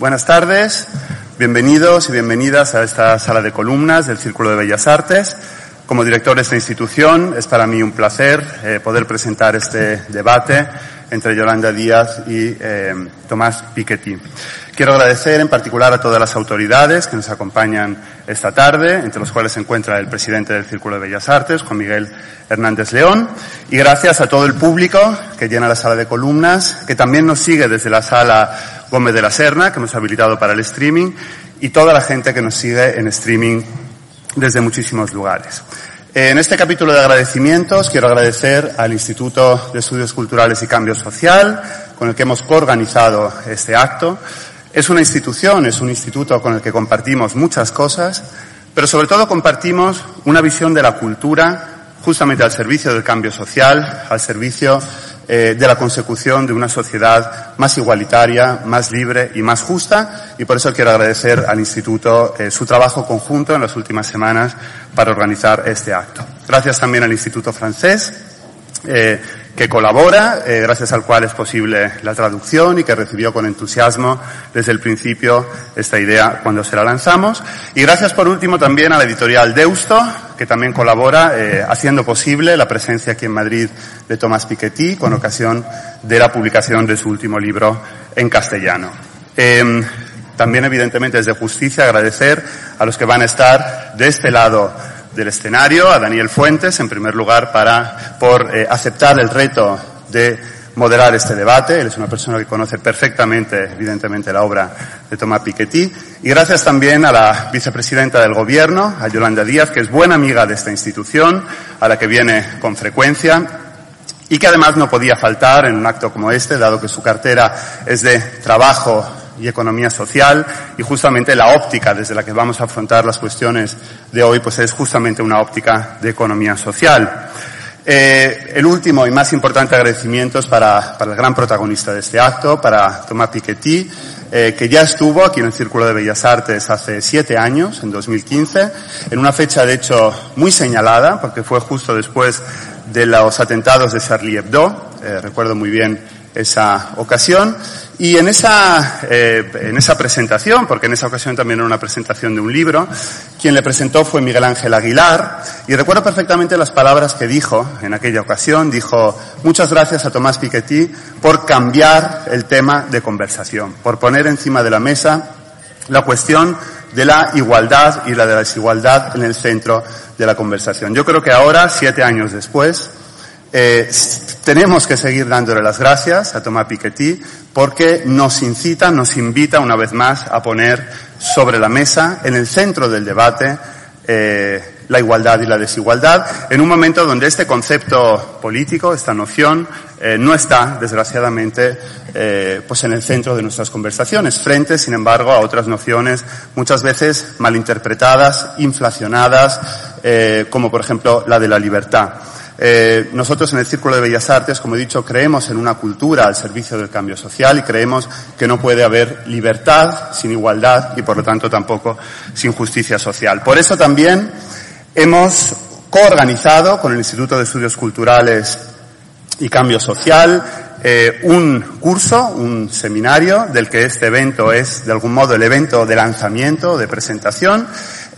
Buenas tardes, bienvenidos y bienvenidas a esta sala de columnas del Círculo de Bellas Artes. Como director de esta institución es para mí un placer eh, poder presentar este debate entre Yolanda Díaz y eh, Tomás Piketty. Quiero agradecer en particular a todas las autoridades que nos acompañan esta tarde, entre los cuales se encuentra el presidente del Círculo de Bellas Artes, Juan Miguel Hernández León, y gracias a todo el público que llena la sala de columnas, que también nos sigue desde la sala Gómez de la Serna, que hemos habilitado para el streaming, y toda la gente que nos sigue en streaming desde muchísimos lugares. En este capítulo de agradecimientos quiero agradecer al Instituto de Estudios Culturales y Cambio Social, con el que hemos coorganizado este acto. Es una institución, es un instituto con el que compartimos muchas cosas, pero sobre todo compartimos una visión de la cultura justamente al servicio del cambio social, al servicio eh, de la consecución de una sociedad más igualitaria, más libre y más justa. Y por eso quiero agradecer al Instituto eh, su trabajo conjunto en las últimas semanas para organizar este acto. Gracias también al Instituto francés. Eh, que colabora, eh, gracias al cual es posible la traducción y que recibió con entusiasmo desde el principio esta idea cuando se la lanzamos. Y gracias por último también a la editorial Deusto, que también colabora eh, haciendo posible la presencia aquí en Madrid de Tomás Piketty con ocasión de la publicación de su último libro en castellano. Em, también, evidentemente, es de justicia agradecer a los que van a estar de este lado del escenario, a Daniel Fuentes, en primer lugar, para, por eh, aceptar el reto de moderar este debate. Él es una persona que conoce perfectamente, evidentemente, la obra de Tomás Piketty. Y gracias también a la vicepresidenta del Gobierno, a Yolanda Díaz, que es buena amiga de esta institución, a la que viene con frecuencia y que además no podía faltar en un acto como este, dado que su cartera es de trabajo y economía social y justamente la óptica desde la que vamos a afrontar las cuestiones de hoy pues es justamente una óptica de economía social. Eh, el último y más importante agradecimiento es para, para, el gran protagonista de este acto, para Thomas Piketty, eh, que ya estuvo aquí en el Círculo de Bellas Artes hace siete años, en 2015, en una fecha de hecho muy señalada, porque fue justo después de los atentados de Charlie Hebdo, eh, recuerdo muy bien esa ocasión. Y en esa, eh, en esa presentación, porque en esa ocasión también era una presentación de un libro, quien le presentó fue Miguel Ángel Aguilar, y recuerdo perfectamente las palabras que dijo en aquella ocasión. Dijo, muchas gracias a Tomás Piketty por cambiar el tema de conversación, por poner encima de la mesa la cuestión de la igualdad y la de la desigualdad en el centro de la conversación. Yo creo que ahora, siete años después, eh, tenemos que seguir dándole las gracias a Tomás Piketty porque nos incita, nos invita una vez más a poner sobre la mesa, en el centro del debate, eh, la igualdad y la desigualdad, en un momento donde este concepto político, esta noción, eh, no está, desgraciadamente, pues en el centro de nuestras conversaciones, frente, sin embargo, a otras nociones muchas veces malinterpretadas, inflacionadas, como por ejemplo la de la libertad. Eh, nosotros en el Círculo de Bellas Artes, como he dicho, creemos en una cultura al servicio del cambio social y creemos que no puede haber libertad sin igualdad y por lo tanto tampoco sin justicia social. Por eso también hemos coorganizado con el Instituto de Estudios Culturales y Cambio Social eh, un curso, un seminario del que este evento es de algún modo el evento de lanzamiento, de presentación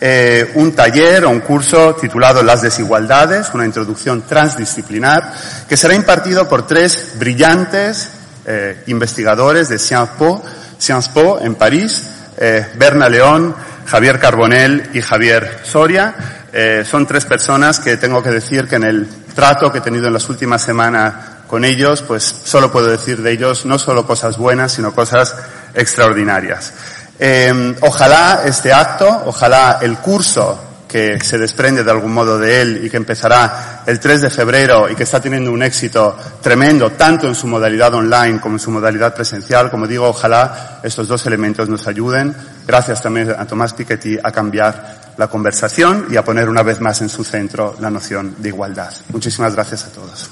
eh, un taller o un curso titulado Las desigualdades, una introducción transdisciplinar, que será impartido por tres brillantes eh, investigadores de Sciences Po, Sciences Po en París, eh, Berna León, Javier Carbonell y Javier Soria. Eh, son tres personas que tengo que decir que en el trato que he tenido en las últimas semanas con ellos, pues solo puedo decir de ellos no solo cosas buenas, sino cosas extraordinarias. Eh, ojalá este acto, ojalá el curso que se desprende de algún modo de él y que empezará el 3 de febrero y que está teniendo un éxito tremendo tanto en su modalidad online como en su modalidad presencial. Como digo, ojalá estos dos elementos nos ayuden. Gracias también a Tomás Piketty a cambiar la conversación y a poner una vez más en su centro la noción de igualdad. Muchísimas gracias a todos.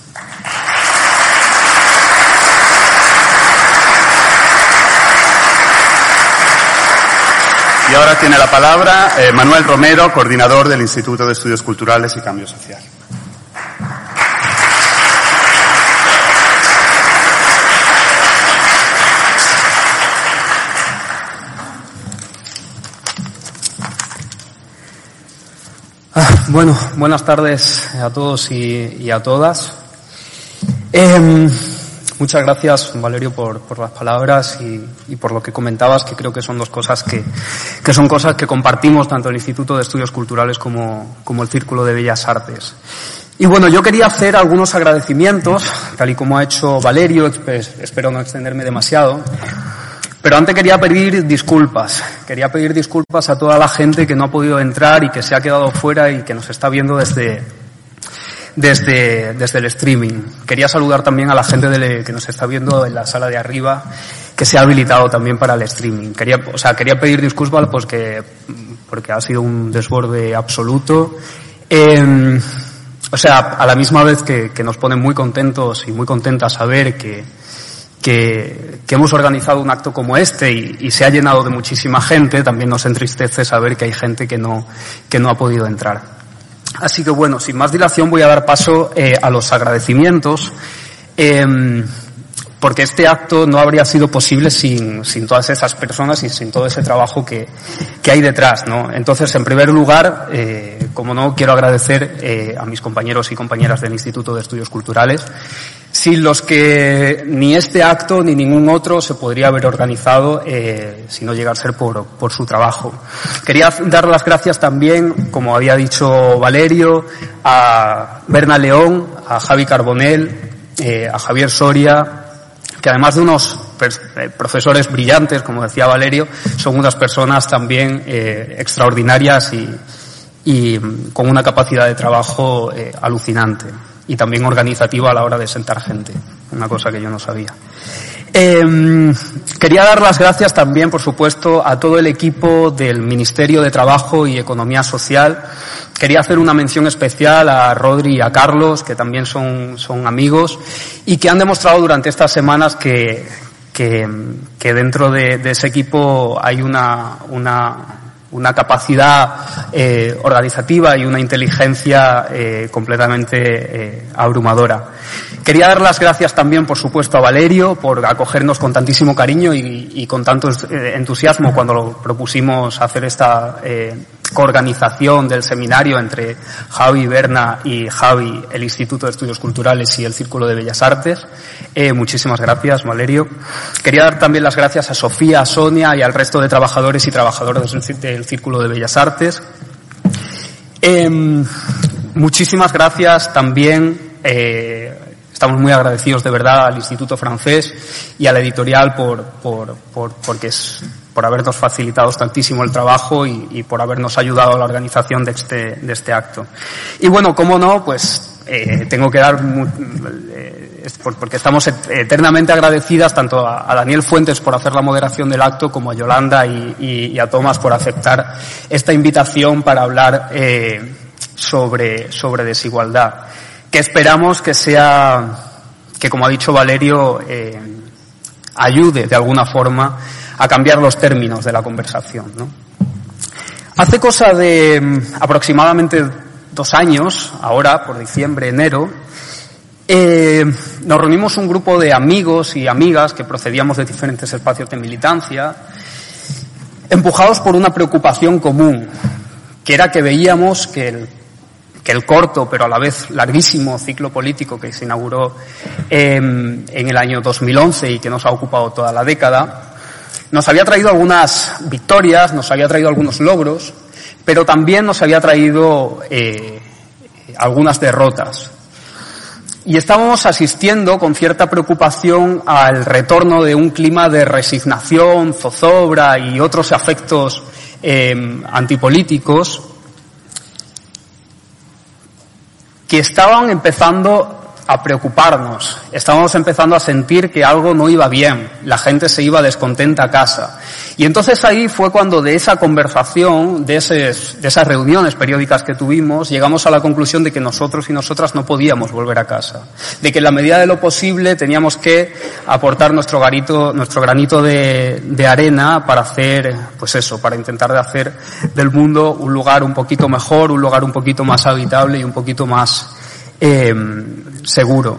Y ahora tiene la palabra eh, Manuel Romero, coordinador del Instituto de Estudios Culturales y Cambio Social. Ah, bueno, buenas tardes a todos y, a todas. Em, Muchas gracias, Valerio, por, las palabras y, por lo que comentabas, que creo que son dos cosas que, que son cosas que compartimos tanto el Instituto de Estudios Culturales como, como el Círculo de Bellas Artes. Y bueno, yo quería hacer algunos agradecimientos, tal y como ha hecho Valerio, espero no extenderme demasiado, pero antes quería pedir disculpas. Quería pedir disculpas a toda la gente que no ha podido entrar y que se ha quedado fuera y que nos está viendo desde, desde, desde el streaming. Quería saludar también a la gente de, que nos está viendo en la sala de arriba, que se ha habilitado también para el streaming. Quería, o sea, quería pedir disculpas pues que, porque ha sido un desborde absoluto. Eh, o sea, a la misma vez que, que, nos pone muy contentos y muy contentas saber que, que, que hemos organizado un acto como este y, y, se ha llenado de muchísima gente, también nos entristece saber que hay gente que no, que no ha podido entrar. Así que bueno, sin más dilación voy a dar paso eh, a los agradecimientos, eh, porque este acto no habría sido posible sin, sin, todas esas personas y sin todo ese trabajo que, que hay detrás, ¿no? Entonces, en primer lugar, eh, como no, quiero agradecer eh, a mis compañeros y compañeras del Instituto de Estudios Culturales, sin los que ni este acto ni ningún otro se podría haber organizado eh, si no llega a ser por, su trabajo. Quería dar las gracias también, como había dicho Valerio, a Berna León, a Javi Carbonell, eh, a Javier Soria, que además de unos eh, profesores brillantes, como decía Valerio, son unas personas también eh, extraordinarias y, y, con una capacidad de trabajo eh, alucinante y también organizativa a la hora de sentar gente, una cosa que yo no sabía. Eh, quería dar las gracias también, por supuesto, a todo el equipo del Ministerio de Trabajo y Economía Social. Quería hacer una mención especial a Rodri y a Carlos, que también son, son amigos y que han demostrado durante estas semanas que, que, que dentro de, de, ese equipo hay una, una una capacidad eh, organizativa y una inteligencia eh, completamente eh, abrumadora. Quería dar las gracias también, por supuesto, a Valerio por acogernos con tantísimo cariño y, y con tanto entusiasmo cuando propusimos hacer esta coorganización del seminario entre Javi Berna y Javi, el Instituto de Estudios Culturales y el Círculo de Bellas Artes. Eh, muchísimas gracias, Valerio. Quería dar también las gracias a Sofía, a Sonia y al resto de trabajadores y trabajadoras del Círculo de Bellas Artes. Eh, muchísimas gracias también, eh, estamos muy agradecidos de verdad al Instituto Francés y a la editorial por, por, por porque es por habernos facilitado tantísimo el trabajo y, y, por habernos ayudado a la organización de este, de este acto. Y bueno, como no, pues eh, tengo que dar, eh, porque estamos eternamente agradecidas tanto a, Daniel Fuentes por hacer la moderación del acto como a Yolanda y, y, y a Tomás por aceptar esta invitación para hablar eh, sobre, sobre desigualdad, que esperamos que sea, que como ha dicho Valerio, eh, ayude de alguna forma a cambiar los términos de la conversación. ¿no? Hace cosa de mm, aproximadamente dos años, ahora por diciembre, enero, eh, nos reunimos un grupo de amigos y amigas que procedíamos de diferentes espacios de militancia, empujados por una preocupación común, que era que veíamos que el, que el corto, pero a la vez larguísimo ciclo político que se inauguró eh, en el año 2011 y que nos ha ocupado toda la década, nos había traído algunas victorias, nos había traído algunos logros, pero también nos había traído eh, algunas derrotas. Y estábamos asistiendo con cierta preocupación al retorno de un clima de resignación, zozobra y otros afectos eh, antipolíticos que estaban empezando a preocuparnos. Estábamos empezando a sentir que algo no iba bien. La gente se iba descontenta a casa. Y entonces ahí fue cuando de esa conversación, de, de esas reuniones periódicas que tuvimos, llegamos a la conclusión de que nosotros y nosotras no podíamos volver a casa. De que en la medida de lo posible teníamos que aportar nuestro, garito, nuestro granito de, de arena para hacer, pues eso, para intentar de hacer del mundo un lugar un poquito mejor, un lugar un poquito más habitable y un poquito más eh, seguro.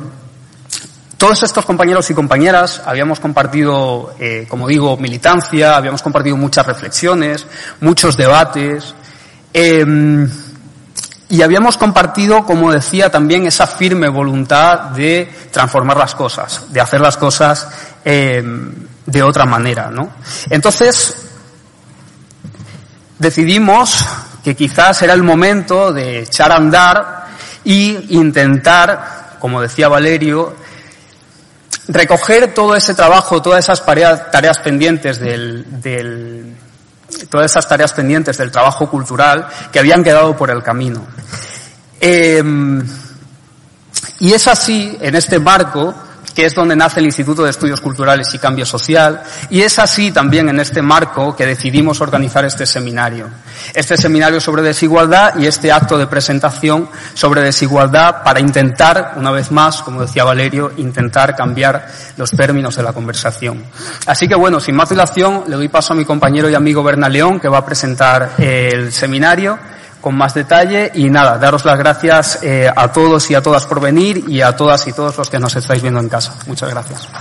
Todos estos compañeros y compañeras habíamos compartido, eh, como digo, militancia, habíamos compartido muchas reflexiones, muchos debates, eh, y habíamos compartido, como decía, también esa firme voluntad de transformar las cosas, de hacer las cosas eh, de otra manera, ¿no? Entonces, decidimos que quizás era el momento de echar a andar y intentar como decía Valerio, recoger todo ese trabajo, todas esas tareas, pendientes del, todas esas tareas pendientes del trabajo cultural que habían quedado por el camino. Em, y es así, en este marco, que es donde nace el Instituto de Estudios Culturales y Cambio Social, y es así también en este marco que decidimos organizar este seminario. Este seminario sobre desigualdad y este acto de presentación sobre desigualdad para intentar, una vez más, como decía Valerio, intentar cambiar los términos de la conversación. Así que bueno, sin más dilación, le doy paso a mi compañero y amigo Berna León, que va a presentar el seminario con más detalle y nada, daros las gracias eh, a todos y a todas por venir y a todas y todos los que nos estáis viendo en casa. Muchas gracias.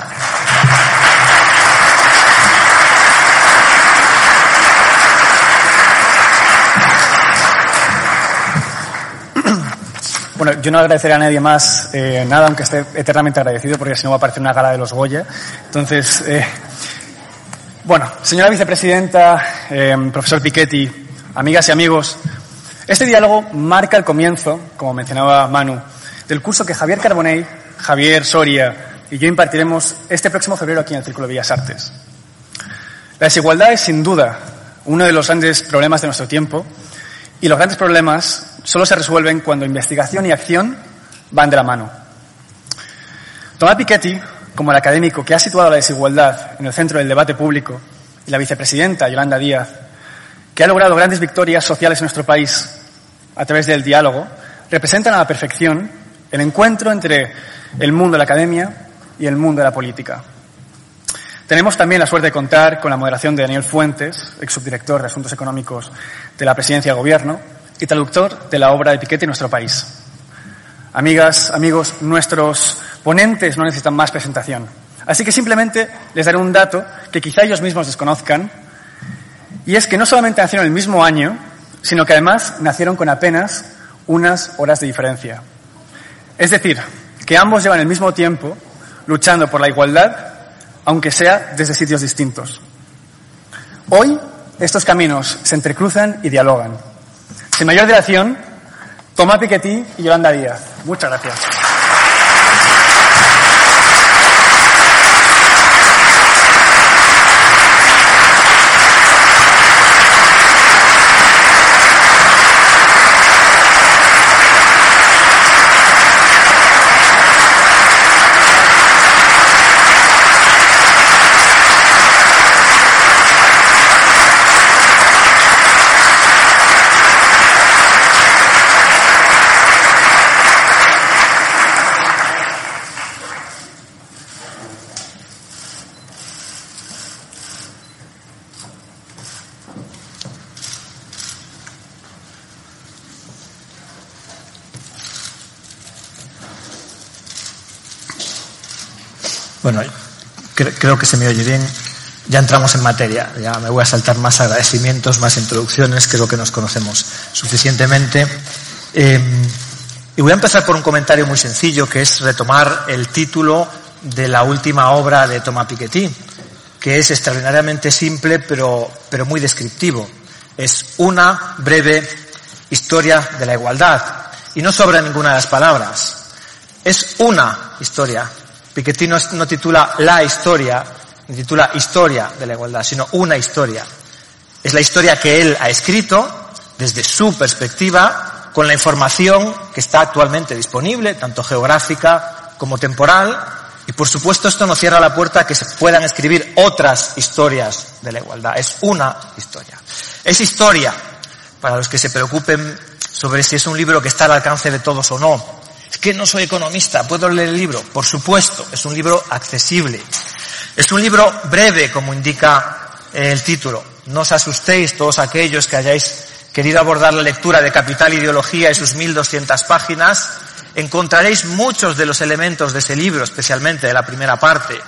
Bueno, yo no agradeceré a nadie más eh, nada, aunque esté eternamente agradecido, porque si no va a parecer una gala de los Goya. Entonces, eh, bueno, señora vicepresidenta, profesor Piketty, amigas y amigos, este diálogo marca el comienzo, como mencionaba Manu, del curso que Javier Carbonell, Javier Soria y yo impartiremos este próximo febrero aquí en el Círculo de Bellas Artes. La desigualdad es sin duda uno de los grandes problemas de nuestro tiempo y los grandes problemas solo se resuelven cuando investigación y acción van de la mano. Tomás Piketty, como el académico que ha situado la desigualdad en el centro del debate público, y la vicepresidenta Yolanda Díaz, que ha logrado grandes victorias sociales en nuestro país a través del diálogo, representan a la perfección el encuentro entre el mundo de la academia y el mundo de la política. Tenemos también la suerte de contar con la moderación de Daniel Fuentes, ex subdirector de Asuntos Económicos de la Presidencia del Gobierno y traductor de la obra de Piquete en nuestro país. Amigas, amigos, nuestros ponentes no necesitan más presentación. Así que simplemente les daré un dato que quizá ellos mismos desconozcan y es que no solamente nacieron el mismo año, sino que además nacieron con apenas unas horas de diferencia. Es decir, que ambos llevan el mismo tiempo luchando por la igualdad, aunque sea desde sitios distintos. Hoy estos caminos se entrecruzan y dialogan. Sin mayor dilación, Tomás Piketty y Yolanda Díaz. Muchas gracias. Creo que se me oye bien. Ya entramos en materia. Ya me voy a saltar más agradecimientos, más introducciones. Creo que nos conocemos suficientemente. Em, y voy a empezar por un comentario muy sencillo, que es retomar el título de la última obra de Thomas Piketty, que es extraordinariamente simple, pero, pero muy descriptivo. Es una breve historia de la igualdad. Y no sobra ninguna de las palabras. Es una historia Piketty no, titula la historia, ni titula historia de la igualdad, sino una historia. Es la historia que él ha escrito desde su perspectiva con la información que está actualmente disponible, tanto geográfica como temporal, y por supuesto esto no cierra la puerta a que se puedan escribir otras historias de la igualdad. Es una historia. Es historia, para los que se preocupen sobre si es un libro que está al alcance de todos o no. Es que no soy economista, ¿puedo leer el libro? Por supuesto, es un libro accesible. Es un libro breve, como indica el título. No os asustéis todos aquellos que hayáis querido abordar la lectura de Capital Ideología y sus 1200 páginas encontraréis muchos de los elementos de ese libro, especialmente de la primera parte,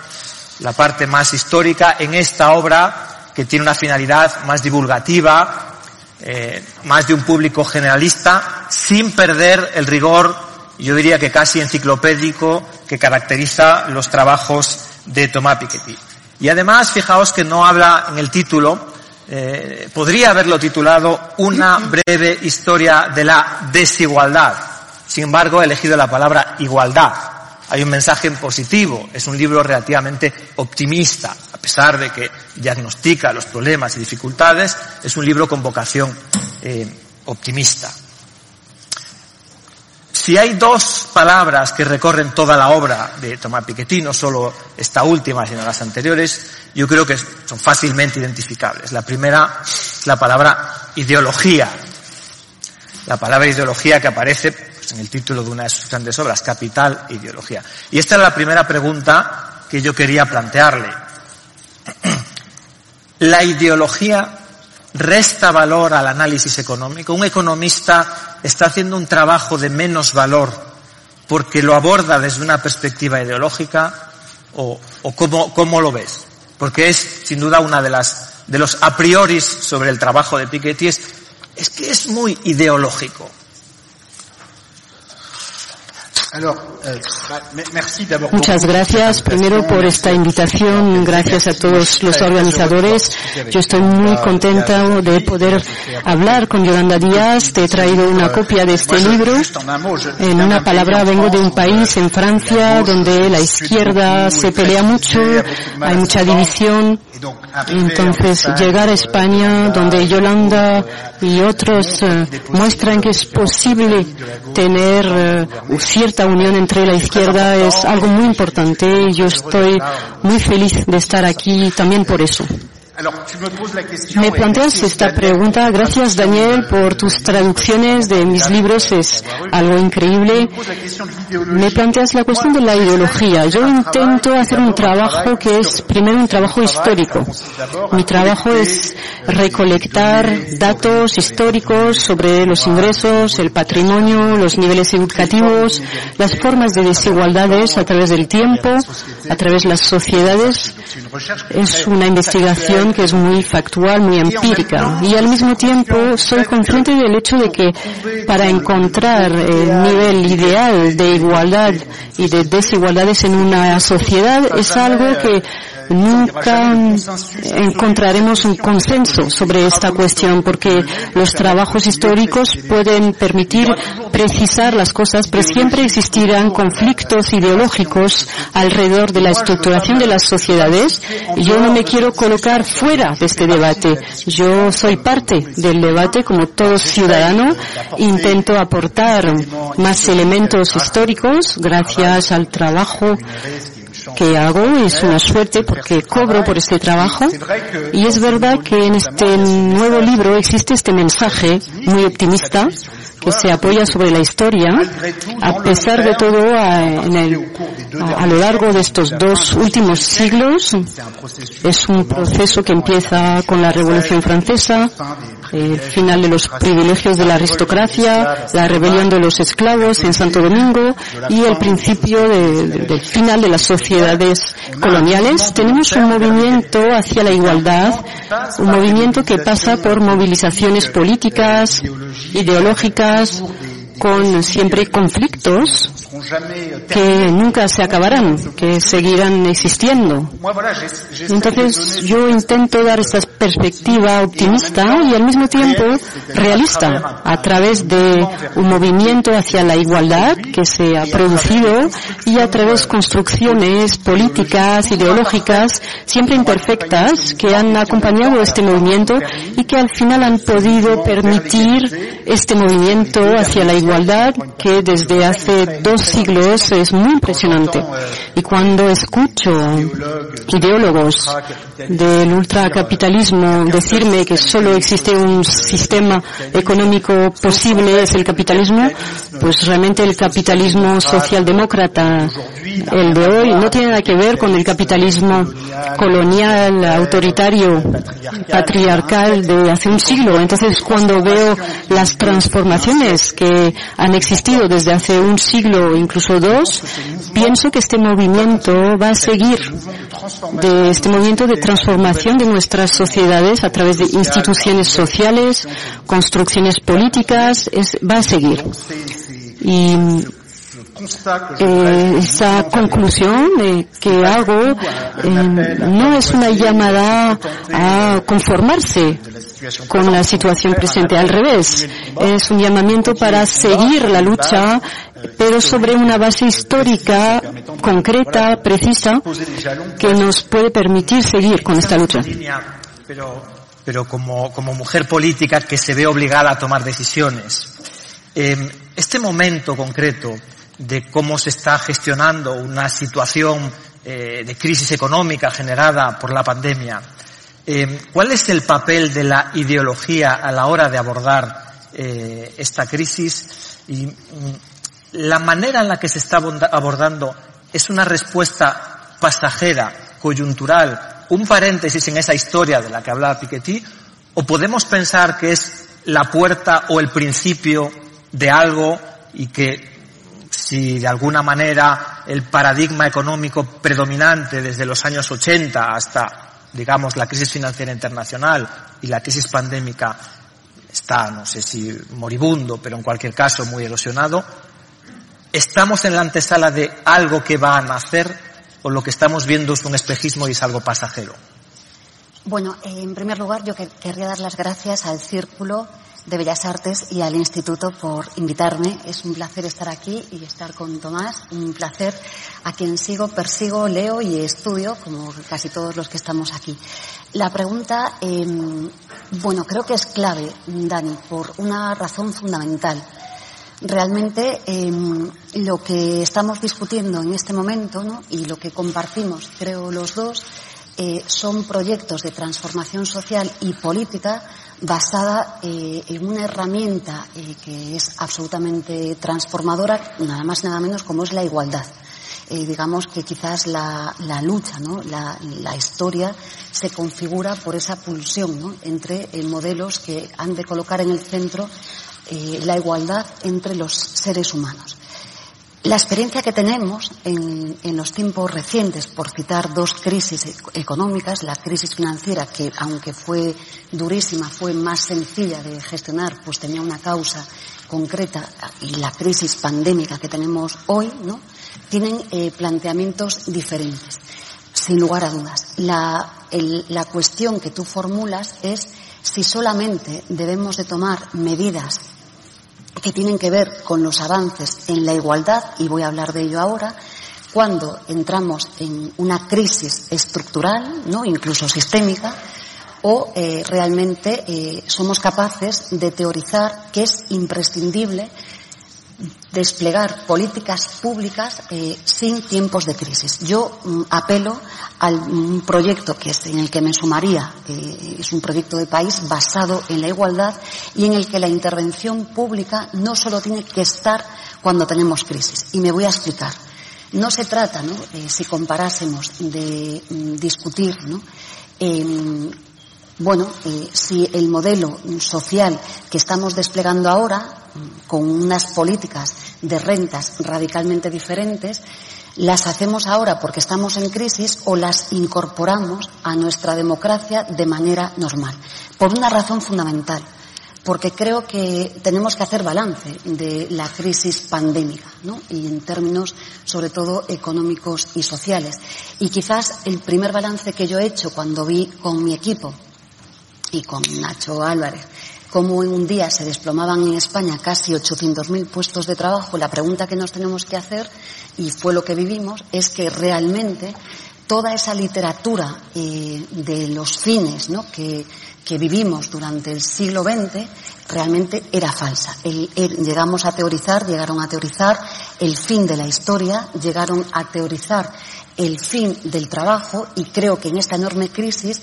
la parte más histórica, en esta obra que tiene una finalidad más divulgativa, eh, más de un público generalista, sin perder el rigor, yo diría que casi enciclopédico, que caracteriza los trabajos de Thomas Piketty. Y además, fijaos que no habla en el título, eh, podría haberlo titulado Una breve historia de la desigualdad sin embargo, he elegido la palabra igualdad. Hay un mensaje positivo. Es un libro relativamente optimista. A pesar de que diagnostica los problemas y dificultades, es un libro con vocación eh, optimista. Si hay dos palabras que recorren toda la obra de Tomás Piketty, no solo esta última, sino las anteriores, yo creo que son fácilmente identificables. La primera es la palabra ideología. La palabra ideología que aparece en el título de una de sus grandes obras, Capital Ideología. Y esta es la primera pregunta que yo quería plantearle. ¿La ideología resta valor al análisis económico? ¿Un economista está haciendo un trabajo de menos valor porque lo aborda desde una perspectiva ideológica o, o cómo, cómo lo ves? Porque es, sin duda, una de las de los a priori sobre el trabajo de Piketty es, es que es muy ideológico. Euh, Muchas gracias primero por esta invitación, gracias a todos los organizadores. Yo estoy muy contenta de poder hablar con Yolanda Díaz. Te he traído una copia de este libro. En una palabra, vengo de un país, en Francia, donde la izquierda se pelea mucho, hay mucha división. Entonces, llegar a España, donde Yolanda y otros muestran que es posible tener eh, cierta unión entre la izquierda es algo muy importante y yo estoy muy feliz de estar aquí también por eso. Me planteas esta pregunta. Gracias, Daniel, por tus traducciones de mis libros. Es algo increíble. Me planteas la cuestión de la ideología. Yo intento hacer un trabajo que es primero un trabajo histórico. Mi trabajo es recolectar datos históricos sobre los ingresos, el patrimonio, los niveles educativos, las formas de desigualdades a través del tiempo, a través de las sociedades. Es una investigación que es muy factual, muy empírica. Y al mismo tiempo soy consciente del hecho de que para encontrar el nivel ideal de igualdad y de desigualdades en una sociedad es algo que nunca encontraremos un consenso sobre esta cuestión porque los trabajos históricos pueden permitir precisar las cosas, pero siempre existirán conflictos ideológicos alrededor de la estructuración de las sociedades. Yo no me quiero colocar fuera de este debate. Yo soy parte del debate como todo ciudadano. Intento aportar más elementos históricos gracias al trabajo que hago es una suerte porque cobro por este trabajo. Y es verdad que en este nuevo libro existe este mensaje muy optimista que se apoya sobre la historia, a pesar de todo, a, a, lo largo de estos dos últimos siglos, es un proceso que empieza con la Revolución Francesa, el final de los privilegios de la aristocracia, la rebelión de los esclavos en Santo Domingo y el principio del final de las sociedades coloniales. Tenemos un movimiento hacia la igualdad, un movimiento que pasa por movilizaciones políticas, ideológicas, con siempre conflictos que nunca se acabarán, que seguirán existiendo. Entonces yo intento dar esta perspectiva optimista y al mismo tiempo realista a través de un movimiento hacia la igualdad que se ha producido y a través de construcciones políticas, ideológicas, siempre imperfectas, que han acompañado este movimiento y que al final han podido permitir este movimiento hacia la igualdad que desde hace dos siglos es muy impresionante. Y cuando escucho ideólogos del ultracapitalismo decirme que solo existe un sistema económico posible, es el capitalismo, pues realmente el capitalismo socialdemócrata, el de hoy, no tiene nada que ver con el capitalismo colonial, autoritario, patriarcal de hace un siglo. Entonces, cuando veo las transformaciones que han existido desde hace un siglo incluso dos, pienso que este movimiento va a seguir de este movimiento de transformación de nuestras sociedades a través de instituciones sociales, construcciones políticas, va a seguir. Eh, esa conclusión que hago eh, no es una llamada a conformarse con la situación presente. Al revés, es un llamamiento para seguir la lucha, pero sobre una base histórica concreta, precisa, que nos puede permitir seguir con esta lucha. Pero, pero como, como mujer política que se ve obligada a tomar decisiones, eh, este momento concreto de cómo se está gestionando una situación eh, de crisis económica generada por la pandemia. Eh, ¿Cuál es el papel de la ideología a la hora de abordar eh, esta crisis? Y mm, la manera en la que se está abordando es una respuesta pasajera, coyuntural, un paréntesis en esa historia de la que hablaba Piketty, o podemos pensar que es la puerta o el principio de algo y que si de alguna manera el paradigma económico predominante desde los años 80 hasta, digamos, la crisis financiera internacional y la crisis pandémica está, no sé si moribundo, pero en cualquier caso muy erosionado, ¿estamos en la antesala de algo que va a nacer o lo que estamos viendo es un espejismo y es algo pasajero? Bueno, en primer lugar yo querría dar las gracias al Círculo de Bellas Artes y al Instituto por invitarme. Es un placer estar aquí y estar con Tomás. Un placer a quien sigo, persigo, leo y estudio, como casi todos los que estamos aquí. La pregunta, em, bueno, creo que es clave, Dani, por una razón fundamental. Realmente em, lo que estamos discutiendo en este momento ¿no? y lo que compartimos, creo los dos, eh, son proyectos de transformación social y política basada eh, en una herramienta eh, que es absolutamente transformadora, nada más nada menos como es la igualdad. digamos que quizás la, lucha, ¿no? la, historia se configura por esa pulsión ¿no? entre modelos que han de colocar en el centro la igualdad entre los seres humanos. La experiencia que tenemos en, los tiempos recientes, por citar dos crisis e-, económicas, la crisis financiera, que aunque fue durísima, fue más sencilla de gestionar, pues tenía una causa concreta, y la crisis pandémica que tenemos hoy, ¿no? Tienen eh, planteamientos diferentes, sin lugar a dudas. La, la cuestión que tú formulas es si solamente debemos de tomar medidas que tienen que ver con los avances en la igualdad, y voy a hablar de ello ahora, cuando entramos en una crisis estructural, ¿no? incluso sistémica, o eh, realmente eh, somos capaces de teorizar que es imprescindible desplegar políticas públicas eh, sin tiempos de crisis. Yo mm, apelo a un proyecto que es en el que me sumaría, eh, es un proyecto de país basado en la igualdad y en el que la intervención pública no solo tiene que estar cuando tenemos crisis. Y me voy a explicar. No se trata, ¿no? Eh, si comparásemos, de mm, discutir, ¿no? Bueno, si el modelo social que estamos desplegando ahora con unas políticas de rentas radicalmente diferentes, las hacemos ahora porque estamos en crisis o las incorporamos a nuestra democracia de manera normal. Por una razón fundamental. porque creo que tenemos que hacer balance de la crisis pandémica, ¿no? Y en términos, sobre todo, económicos y sociales. Y quizás el primer balance que yo he hecho cuando vi con mi equipo y con Nacho Álvarez cómo en un día se desplomaban en España casi 800.000 puestos de trabajo, la pregunta que nos tenemos que hacer, y fue lo que vivimos, es que realmente toda esa literatura eh, de los fines ¿no? que que vivimos durante el siglo XX realmente era falsa. llegamos a teorizar, llegaron a teorizar el fin de la historia, llegaron a teorizar el fin del trabajo y creo que en esta enorme crisis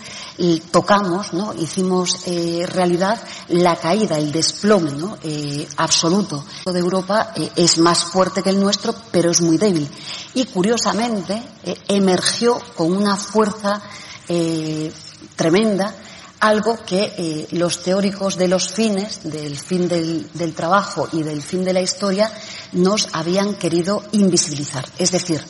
tocamos, ¿no? hicimos eh, realidad la caída, el desplome ¿no? eh, absoluto de Europa eh, es más fuerte que el nuestro, pero es muy débil. Y curiosamente emergió con una fuerza tremenda algo que eh, los teóricos de los fines, del fin del, del, trabajo y del fin de la historia, nos habían querido invisibilizar. Es decir,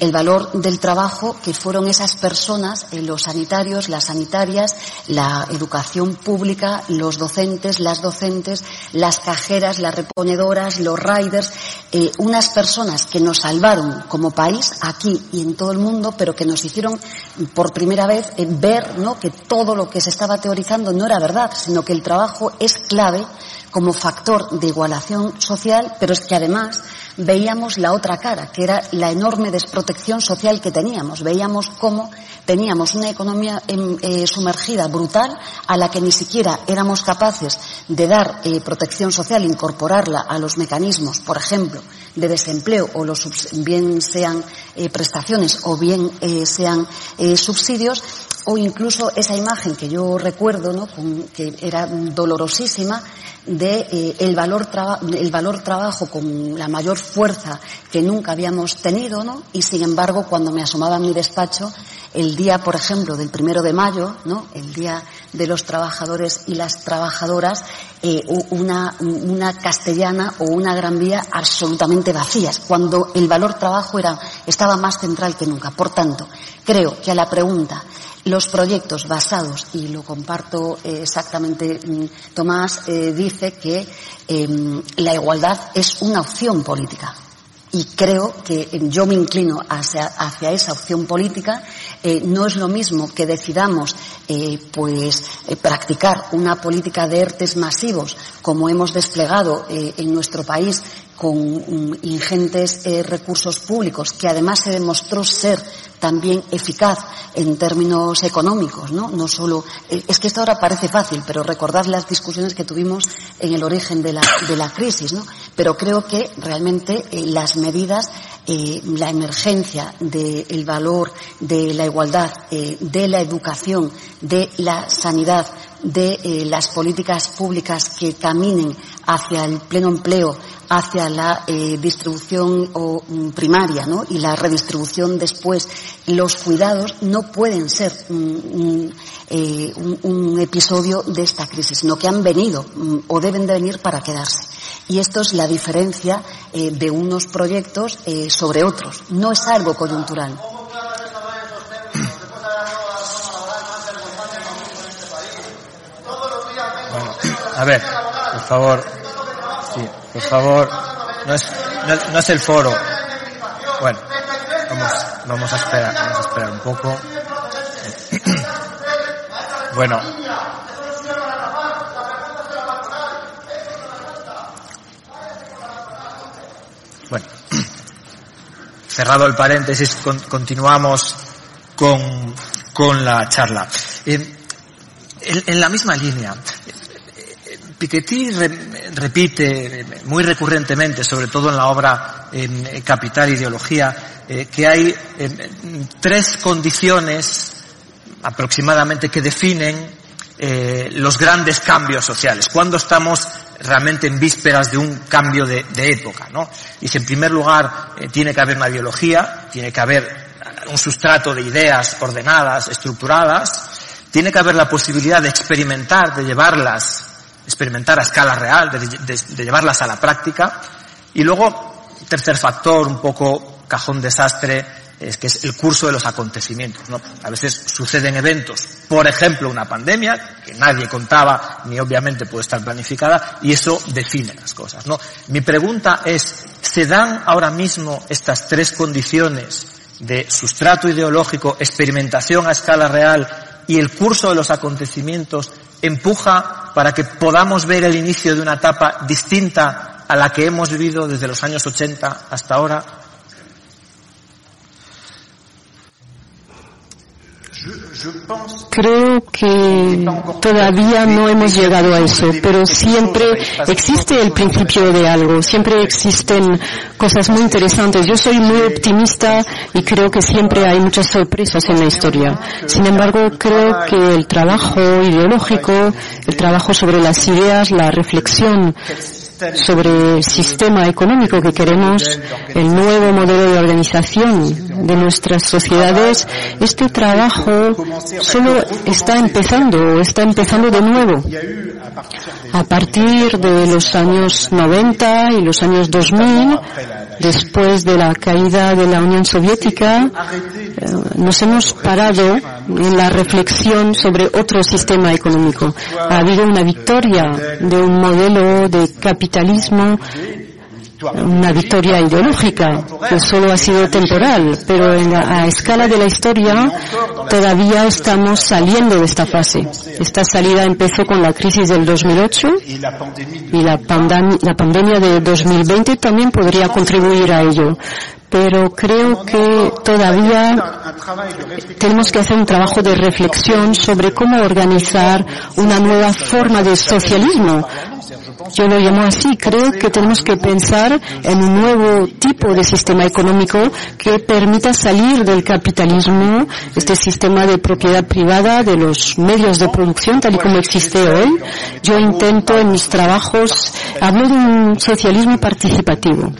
el valor del trabajo que fueron esas personas, eh, los sanitarios, las sanitarias, la educación pública, los docentes, las docentes, las cajeras, las reponedoras, los riders, eh, unas personas que nos salvaron como país aquí y en todo el mundo, pero que nos hicieron por primera vez eh, ver ¿no? que todo lo que se estaba teorizando no era verdad, sino que el trabajo es clave como factor de igualación social, pero es que además veíamos la otra cara, que era la enorme desprotección social que teníamos. Veíamos cómo teníamos una economía em, eh, sumergida brutal a la que ni siquiera éramos capaces de dar eh, protección social, incorporarla a los mecanismos, por ejemplo, de desempleo o los bien sean eh, prestaciones o bien sean subsidios o incluso esa imagen que yo recuerdo, ¿no? que era dolorosísima, de eh, el valor el valor trabajo con la mayor fuerza que nunca habíamos tenido, ¿no? Y sin embargo, cuando me asomaba a mi despacho, el día, por ejemplo, del primero de mayo, ¿no? El día de los trabajadores y las trabajadoras, eh, una, una castellana o una gran vía absolutamente vacías, cuando el valor trabajo era, estaba más central que nunca. Por tanto, creo que a la pregunta los proyectos basados, y lo comparto eh, exactamente, mm, Tomás eh, dice que em, la igualdad es una opción política. Y creo que yo me inclino hacia, esa opción política. Eh, no es lo mismo que decidamos, pues, practicar una política de ERTES masivos, como hemos desplegado en nuestro país con mm, ingentes recursos públicos, que además se demostró ser también eficaz en términos económicos, ¿no? No solo, eh, es que esto ahora parece fácil, pero recordad las discusiones que tuvimos en el origen de la, de la crisis, ¿no? Pero creo que realmente eh, las medidas, eh, la emergencia del valor de la igualdad, de la educación, de la sanidad, de las políticas públicas que caminen hacia el pleno empleo, hacia la eh, distribución o, mm, primaria ¿no? y la redistribución después, los cuidados no pueden ser eh, un, episodio de esta crisis, sino que han venido mm, o deben de venir para quedarse. Y esto es la diferencia eh, de unos proyectos sobre otros. No es algo coyuntural. A ver, por favor, Sí, por favor, no es, no, es el foro. Bueno, vamos, vamos a esperar, vamos a esperar un poco. bueno. Bueno, cerrado el paréntesis, continuamos con, con la charla. Eh, en, la misma línea, Piketty repite muy recurrentemente, sobre todo en la obra en Capital Ideología, eh, que hay tres condiciones aproximadamente que definen eh, los grandes cambios sociales. Cuando estamos realmente en vísperas de un cambio de, época, ¿no? Dice, en primer lugar, eh, tiene que haber una ideología, tiene que haber un sustrato de ideas ordenadas, estructuradas, tiene que haber la posibilidad de experimentar, de llevarlas experimentar a escala real, de, llevarlas a la práctica. Y luego, tercer factor, un poco cajón desastre, es que es el curso de los acontecimientos. ¿no? A veces suceden eventos, por ejemplo, una pandemia, que nadie contaba ni obviamente puede estar planificada, y eso define las cosas. ¿no? Mi pregunta es, ¿se dan ahora mismo estas tres condiciones de sustrato ideológico, experimentación a escala real y el curso de los acontecimientos empuja para que podamos ver el inicio de una etapa distinta a la que hemos vivido desde los años 80 hasta ahora? Creo que todavía no hemos llegado a eso, pero siempre existe el principio de algo, siempre existen cosas muy interesantes. Yo soy muy optimista y creo que siempre hay muchas sorpresas en la historia. Sin embargo, creo que el trabajo ideológico, el trabajo sobre las ideas, la reflexión sobre el sistema económico que queremos, el nuevo modelo de organización de nuestras sociedades, este trabajo solo está empezando, está empezando de nuevo. A partir de los años 90 y los años 2000, después de la caída de la Unión Soviética, eh, nos hemos parado en la reflexión sobre otro sistema económico. Ha habido una victoria de un modelo de capitalismo una victoria ideológica que solo ha sido temporal, pero a escala de la historia todavía estamos saliendo de esta fase. Esta salida empezó con la crisis del 2008 y la, la pandemia de 2020 también podría contribuir a ello pero creo que todavía tenemos que hacer un trabajo de reflexión sobre cómo organizar una nueva forma de socialismo. Yo lo llamo así. Creo que tenemos que pensar en un nuevo tipo de sistema económico que permita salir del capitalismo, este sistema de propiedad privada de los medios de producción tal y como existe hoy. Yo intento en mis trabajos, hablo de un socialismo participativo.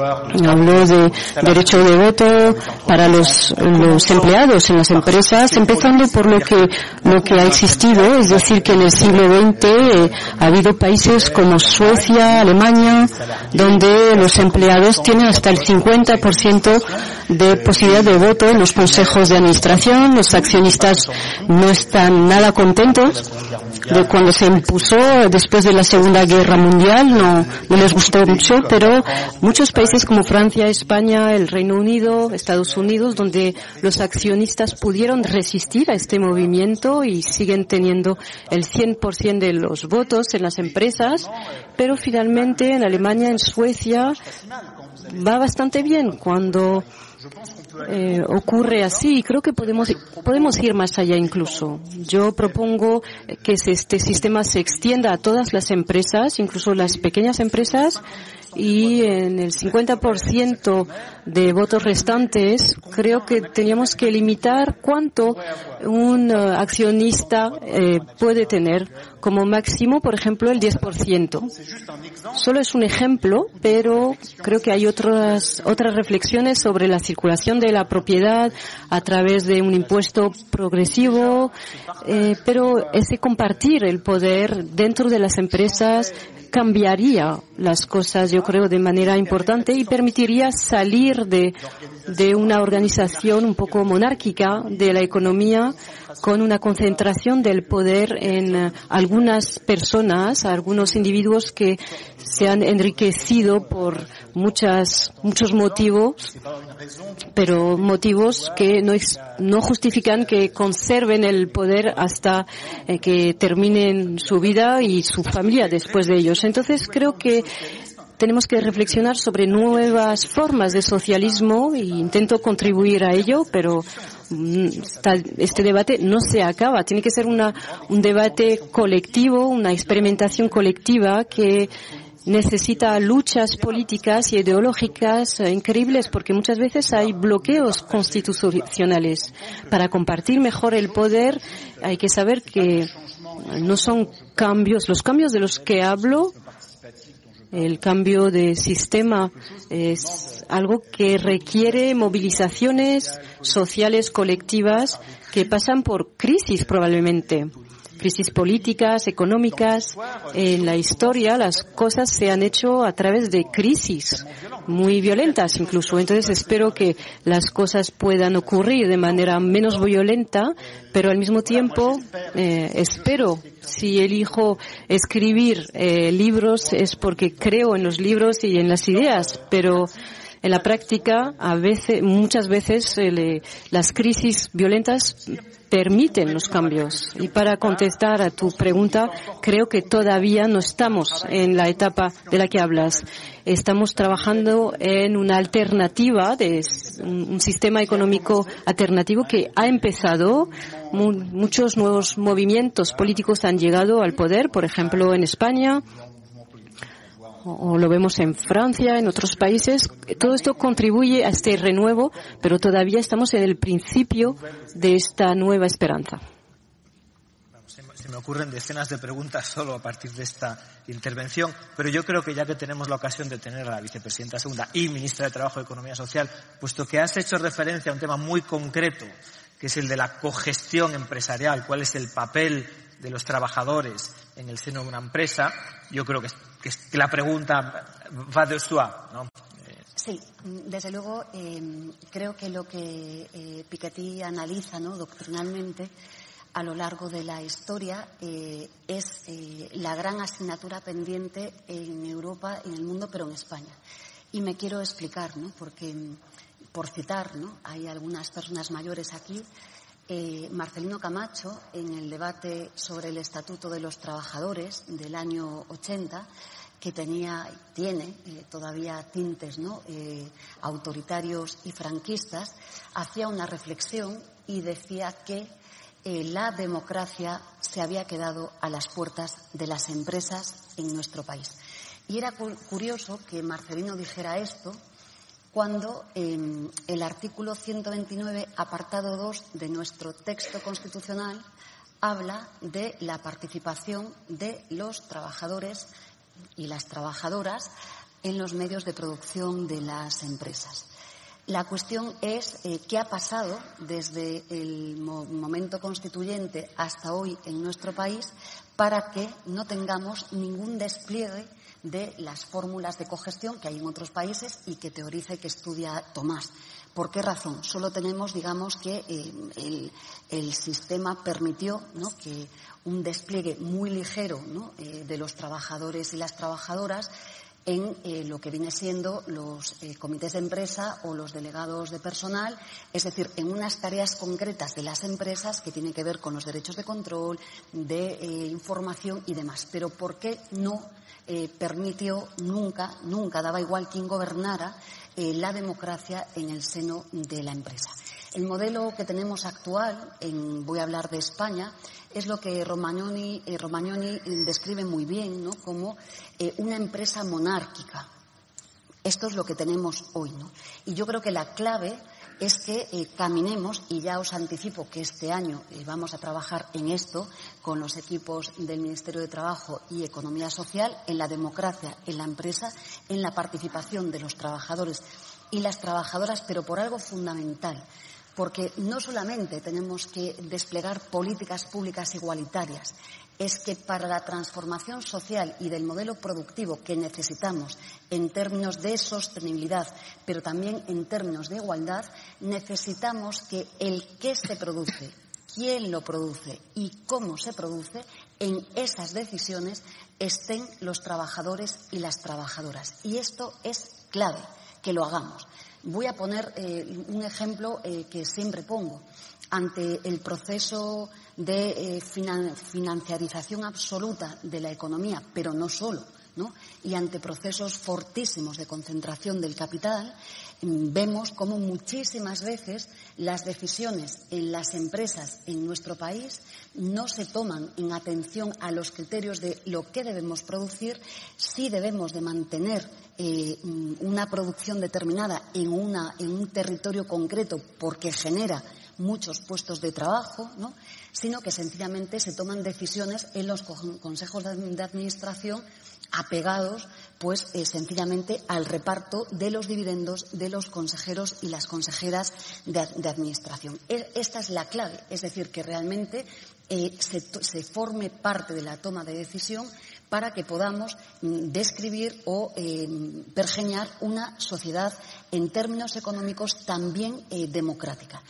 Habló de derecho de voto para los, empleados en las empresas, empezando por lo que, lo que ha existido, es decir, que en el siglo XX eh, ha habido países como Suecia, Alemania, donde los empleados tienen hasta el 50% de posibilidad de voto en los consejos de administración, los accionistas no están nada contentos de cuando se impuso después de la Segunda Guerra Mundial, no, no les gustó mucho, pero muchos países como Francia, España, el Reino Unido, Estados Unidos, donde los accionistas pudieron resistir a este movimiento y siguen teniendo el 100% de los votos en las empresas, pero finalmente en Alemania, en Suecia, va bastante bien cuando eh, ocurre así. Creo que podemos, podemos ir más allá incluso. Yo propongo que este sistema se extienda a todas las empresas, incluso las pequeñas empresas, y en el 50% de votos restantes creo que teníamos que limitar cuánto un eh, accionista eh, puede tener como máximo, por ejemplo, el 10%. Solo es un ejemplo, pero creo que hay otras, otras reflexiones sobre la circulación de la propiedad a través de un impuesto progresivo, eh, pero ese compartir el poder dentro de las empresas cambiaría las cosas, creo, de manera importante y permitiría salir de, de una organización un poco monárquica de la economía con una concentración del poder en eh, algunas personas, algunos individuos que se han enriquecido por muchas, muchos motivos, pero motivos que no, no justifican que conserven el poder hasta eh, que terminen su vida y su familia después de ellos. Entonces creo que tenemos que reflexionar sobre nuevas formas de socialismo e intento contribuir a ello, pero mm, este debate no se acaba. Tiene que ser una, un debate colectivo, una experimentación colectiva que necesita luchas políticas y ideológicas increíbles porque muchas veces hay bloqueos constitucionales. Para compartir mejor el poder hay que saber que no son cambios, los cambios de los que hablo el cambio de sistema es algo que requiere movilizaciones sociales colectivas que pasan por crisis probablemente. crisis políticas, económicas. En la historia las cosas se han hecho a través de crisis muy violentas incluso. Entonces espero que las cosas puedan ocurrir de manera menos violenta, pero al mismo tiempo eh, espero si elijo escribir eh, libros es porque creo en los libros y en las ideas, pero en la práctica, a veces, muchas veces eh, las crisis violentas permiten los cambios. Y para contestar a tu pregunta, creo que todavía no estamos en la etapa de la que hablas. Estamos trabajando en una alternativa, de un sistema económico alternativo que ha empezado. Muchos nuevos movimientos políticos han llegado al poder, por ejemplo, en España, o lo vemos en Francia, en otros países. Todo esto contribuye a este renuevo, pero todavía estamos en el principio de esta nueva esperanza. Se me ocurren decenas de preguntas solo a partir de esta intervención, pero yo creo que ya que tenemos la ocasión de tener a la vicepresidenta segunda y ministra de Trabajo y Economía Social, puesto que has hecho referencia a un tema muy concreto, que es el de la cogestión empresarial, cuál es el papel de los trabajadores en el seno de una empresa, yo creo que, que la pregunta va de soi, ¿no? Sí, desde luego eh, creo que lo que eh, Piketty analiza ¿no? doctrinalmente a lo largo de la historia eh, es eh, la gran asignatura pendiente en Europa, en el mundo, pero en España. Y me quiero explicar, ¿no? porque, por citar, ¿no? hay algunas personas mayores aquí eh, Marcelino Camacho, en el debate sobre el Estatuto de los Trabajadores del año 80, que tenía, tiene eh, todavía tintes ¿no? Eh, autoritarios y franquistas, hacía una reflexión y decía que la democracia se había quedado a las puertas de las empresas en nuestro país. Y era curioso que Marcelino dijera esto cuando em, el artículo 129, apartado 2 de nuestro texto constitucional, habla de la participación de los trabajadores y las trabajadoras en los medios de producción de las empresas. La cuestión es eh, qué ha pasado desde el momento constituyente hasta hoy en nuestro país para que no tengamos ningún despliegue de las fórmulas de cogestión que hay en otros países y que teoriza y que estudia Tomás. ¿Por qué razón? Solo tenemos, digamos, que eh, el, sistema permitió que un despliegue muy ligero eh, de los trabajadores y las trabajadoras en eh, lo que viene siendo los comités de empresa o los delegados de personal, es decir, en unas tareas concretas de las empresas que tienen que ver con los derechos de control, de información y demás. Pero ¿por qué no eh, permitió nunca, nunca, daba igual quién gobernara, eh, la democracia en el seno de la empresa. El modelo que tenemos actual, en, voy a hablar de España, es lo que Romagnoni, eh, describe muy bien ¿no? como una empresa monárquica. Esto es lo que tenemos hoy. ¿no? Y yo creo que la clave es que eh, caminemos, y ya os anticipo que este año eh, vamos a trabajar en esto con los equipos del Ministerio de Trabajo y Economía Social, en la democracia, en la empresa, en la participación de los trabajadores y las trabajadoras, pero por algo fundamental, porque no solamente tenemos que desplegar políticas públicas igualitarias, es que para la transformación social y del modelo productivo que necesitamos en términos de sostenibilidad, pero también en términos de igualdad, necesitamos que el qué se produce, quién lo produce y cómo se produce, en esas decisiones estén los trabajadores y las trabajadoras. Y esto es clave, que lo hagamos. Voy a poner eh, un ejemplo eh, que siempre pongo ante el proceso de eh, financiarización absoluta de la economía, pero no solo, y ante procesos fortísimos de concentración del capital, mm, vemos cómo muchísimas veces las decisiones en las empresas en nuestro país no se toman en atención a los criterios de lo que debemos producir, si debemos de mantener eh, mm, una producción determinada en, una, en un territorio concreto porque genera muchos puestos de trabajo, ¿no? sino que sencillamente se toman decisiones en los consejos de administración apegados pues eh, sencillamente al reparto de los dividendos de los consejeros y las consejeras de, administración. E, esta es la clave, es decir, que realmente eh, se, forme parte de la toma de decisión para que podamos mm, describir o eh, pergeñar una sociedad en términos económicos también democrática.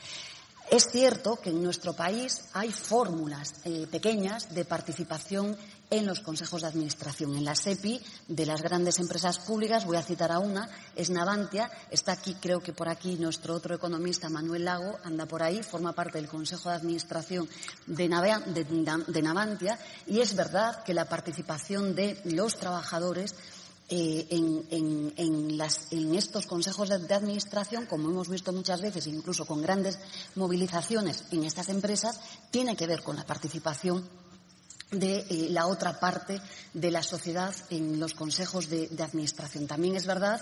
Es cierto que en nuestro país hay fórmulas eh, pequeñas de participación en los consejos de administración. En la SEPI de las grandes empresas públicas, voy a citar a una, es Navantia, está aquí, creo que por aquí nuestro otro economista, Manuel Lago, anda por ahí, forma parte del consejo de administración de, Navantia, y es verdad que la participación de los trabajadores eh, en, estos consejos de, administración, como hemos visto muchas veces, incluso con grandes movilizaciones en estas empresas, tiene que ver con la participación de eh, la otra parte de la sociedad en los consejos de, administración. También es verdad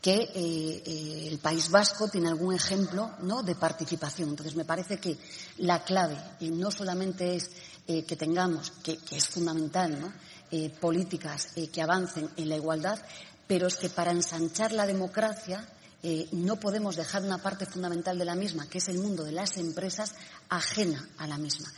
que eh, el País Vasco tiene algún ejemplo ¿no? de participación. Entonces, me parece que la clave no solamente es que tengamos, que, es fundamental, ¿no? Eh, políticas eh, que avancen en la igualdad, pero es que para ensanchar la democracia eh, no podemos dejar una parte fundamental de la misma, que es el mundo de las empresas, ajena a la misma.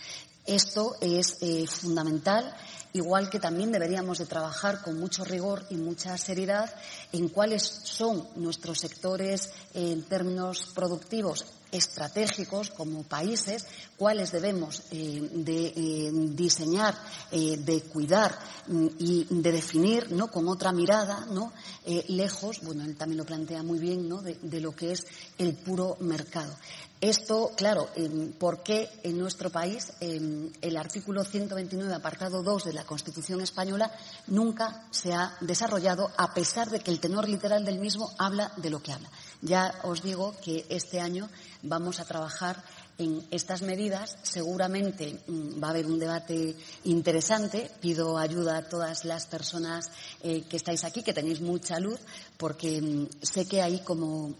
Esto es fundamental, igual que también deberíamos de trabajar con mucho rigor y mucha seriedad en cuáles son nuestros sectores en términos productivos estratégicos como países, cuáles debemos eh, de eh, diseñar, eh, de cuidar mm, y de definir, ¿no? Con otra mirada, ¿no? lejos, bueno, él también lo plantea muy bien, ¿no? De, lo que es el puro mercado. Esto, claro, ¿por qué en nuestro país el artículo 129, apartado 2 de la Constitución española, nunca se ha desarrollado, a pesar de que el tenor literal del mismo habla de lo que habla? Ya os digo que este año vamos a trabajar en estas medidas. Seguramente mm, va a haber un debate interesante. Pido ayuda a todas las personas eh, que estáis aquí, que tenéis mucha luz, porque mm, sé que hay como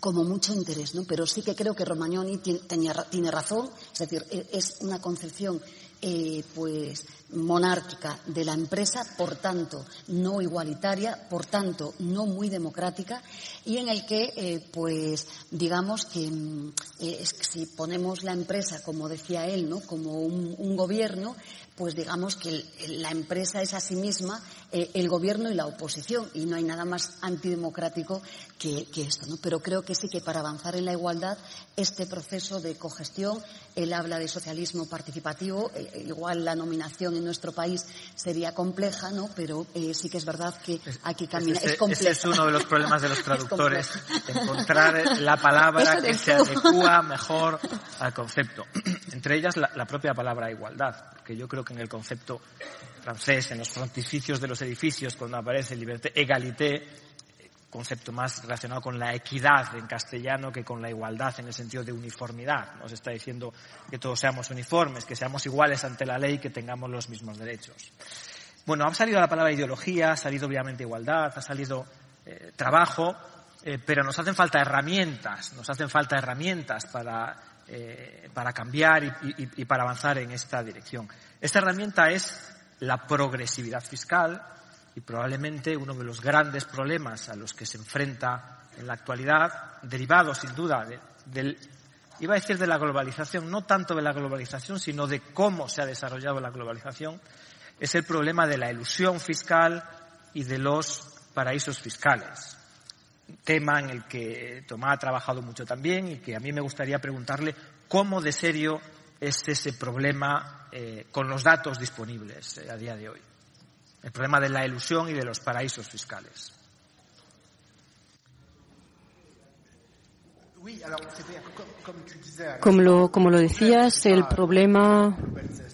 como mucho interés, ¿no? Pero sí que creo que Romagnoni tiene, razón, es decir, e, es una concepción eh, pues monárquica de la empresa, por tanto no igualitaria, por tanto no muy democrática y en el que eh, pues digamos que mm, eh, si ponemos la empresa como decía él, ¿no? como un, gobierno, pues digamos que la empresa es a sí misma el gobierno y la oposición y no hay nada más antidemocrático que, que esto, ¿no? Pero creo que sí que para avanzar en la igualdad este proceso de cogestión, él habla de socialismo participativo, igual la nominación en nuestro país sería compleja, ¿no? Pero eh, sí que es verdad que aquí camina. es compleja. Ese es uno de los problemas de los traductores, encontrar la palabra que se adecua mejor al concepto. Entre ellas la, la propia palabra igualdad, porque yo creo que en el concepto francés, en los frontificios de los edificios, cuando aparece liberté, égalité, concepto más relacionado con la equidad en castellano que con la igualdad en el sentido de uniformidad. Nos está diciendo que todos seamos uniformes, que seamos iguales ante la ley, que tengamos los mismos derechos. Bueno, ha salido la palabra ideología, ha salido obviamente igualdad, ha salido eh, trabajo, eh, pero nos hacen falta herramientas, nos hacen falta herramientas para, eh, para cambiar y, y para avanzar en esta dirección. Esta herramienta es la progresividad fiscal, y probablemente uno de los grandes problemas a los que se enfrenta en la actualidad, derivado sin duda del, iba a decir de la globalización, no tanto de la globalización, sino de cómo se ha desarrollado la globalización, es el problema de la ilusión fiscal y de los paraísos fiscales. Tema en el que Tomás ha trabajado mucho también y que a mí me gustaría preguntarle cómo de serio es ese problema eh, con los datos disponibles eh, a día de hoy el problema de la ilusión y de los paraísos fiscales. Como lo, como lo decías, el problema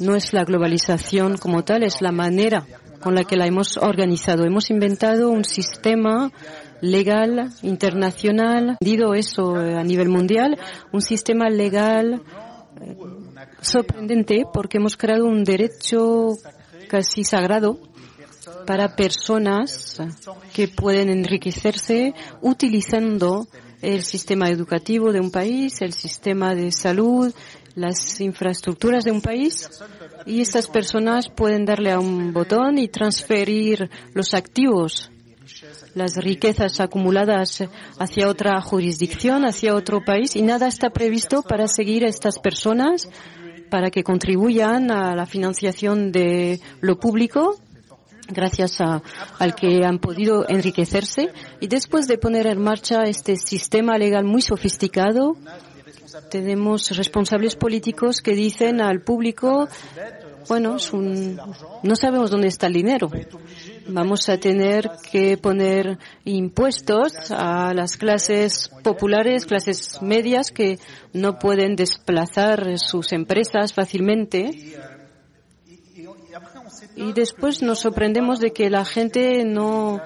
no es la globalización como tal, es la manera con la que la hemos organizado. Hemos inventado un sistema legal internacional, digo eso a nivel mundial, un sistema legal eh, sorprendente porque hemos creado un derecho casi sagrado para personas que pueden enriquecerse utilizando el sistema educativo de un país, el sistema de salud, las infraestructuras de un país y estas personas pueden darle a un botón y transferir los activos, las riquezas acumuladas hacia otra jurisdicción, hacia otro país y nada está previsto para seguir a estas personas para que contribuyan a la financiación de lo público gracias al que han podido enriquecerse y después de poner en marcha este sistema legal muy sofisticado tenemos responsables políticos que dicen al público, bueno, no sabemos dónde está el dinero. Vamos a tener que poner impuestos a las clases populares, clases medias que no pueden desplazar sus empresas fácilmente. Y después nos sorprendemos de que la gente no,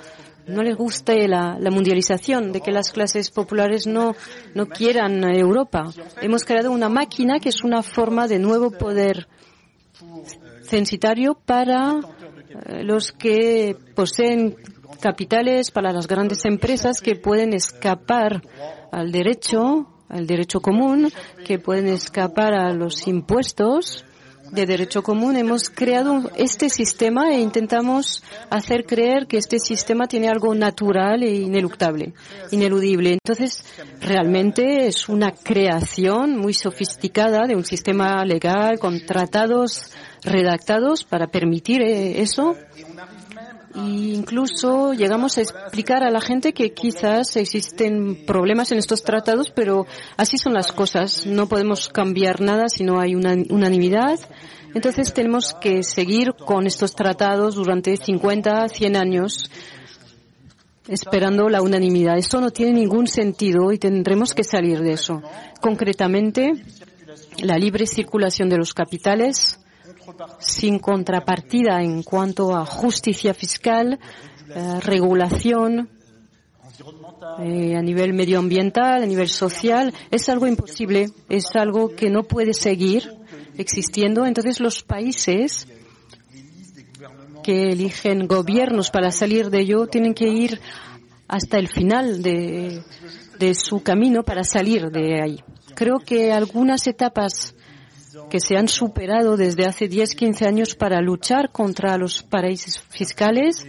no les guste la, la, mundialización, de que las clases populares no, no quieran Europa. Hemos creado una máquina que es una forma de nuevo poder censitario para los que poseen capitales, para las grandes empresas que pueden escapar al derecho, al derecho común, que pueden escapar a los impuestos de derecho común hemos creado este sistema e intentamos hacer creer que este sistema tiene algo natural e ineluctable, ineludible. Entonces, realmente es una creación muy sofisticada de un sistema legal con tratados redactados para permitir eh, eso. E incluso llegamos a explicar a la gente que quizás existen problemas en estos tratados, pero así son las cosas. No podemos cambiar nada si no hay una unanimidad. Entonces tenemos que seguir con estos tratados durante 50, 100 años esperando la unanimidad. Esto no tiene ningún sentido y tendremos que salir de eso. Concretamente, la libre circulación de los capitales sin contrapartida en cuanto a justicia fiscal, eh, regulación eh, a nivel medioambiental, a nivel social, es algo imposible, es algo que no puede seguir existiendo. Entonces los países que eligen gobiernos para salir de ello tienen que ir hasta el final de, de su camino para salir de ahí. Creo que algunas etapas que se han superado desde hace 10, 15 años para luchar contra los paraísos fiscales,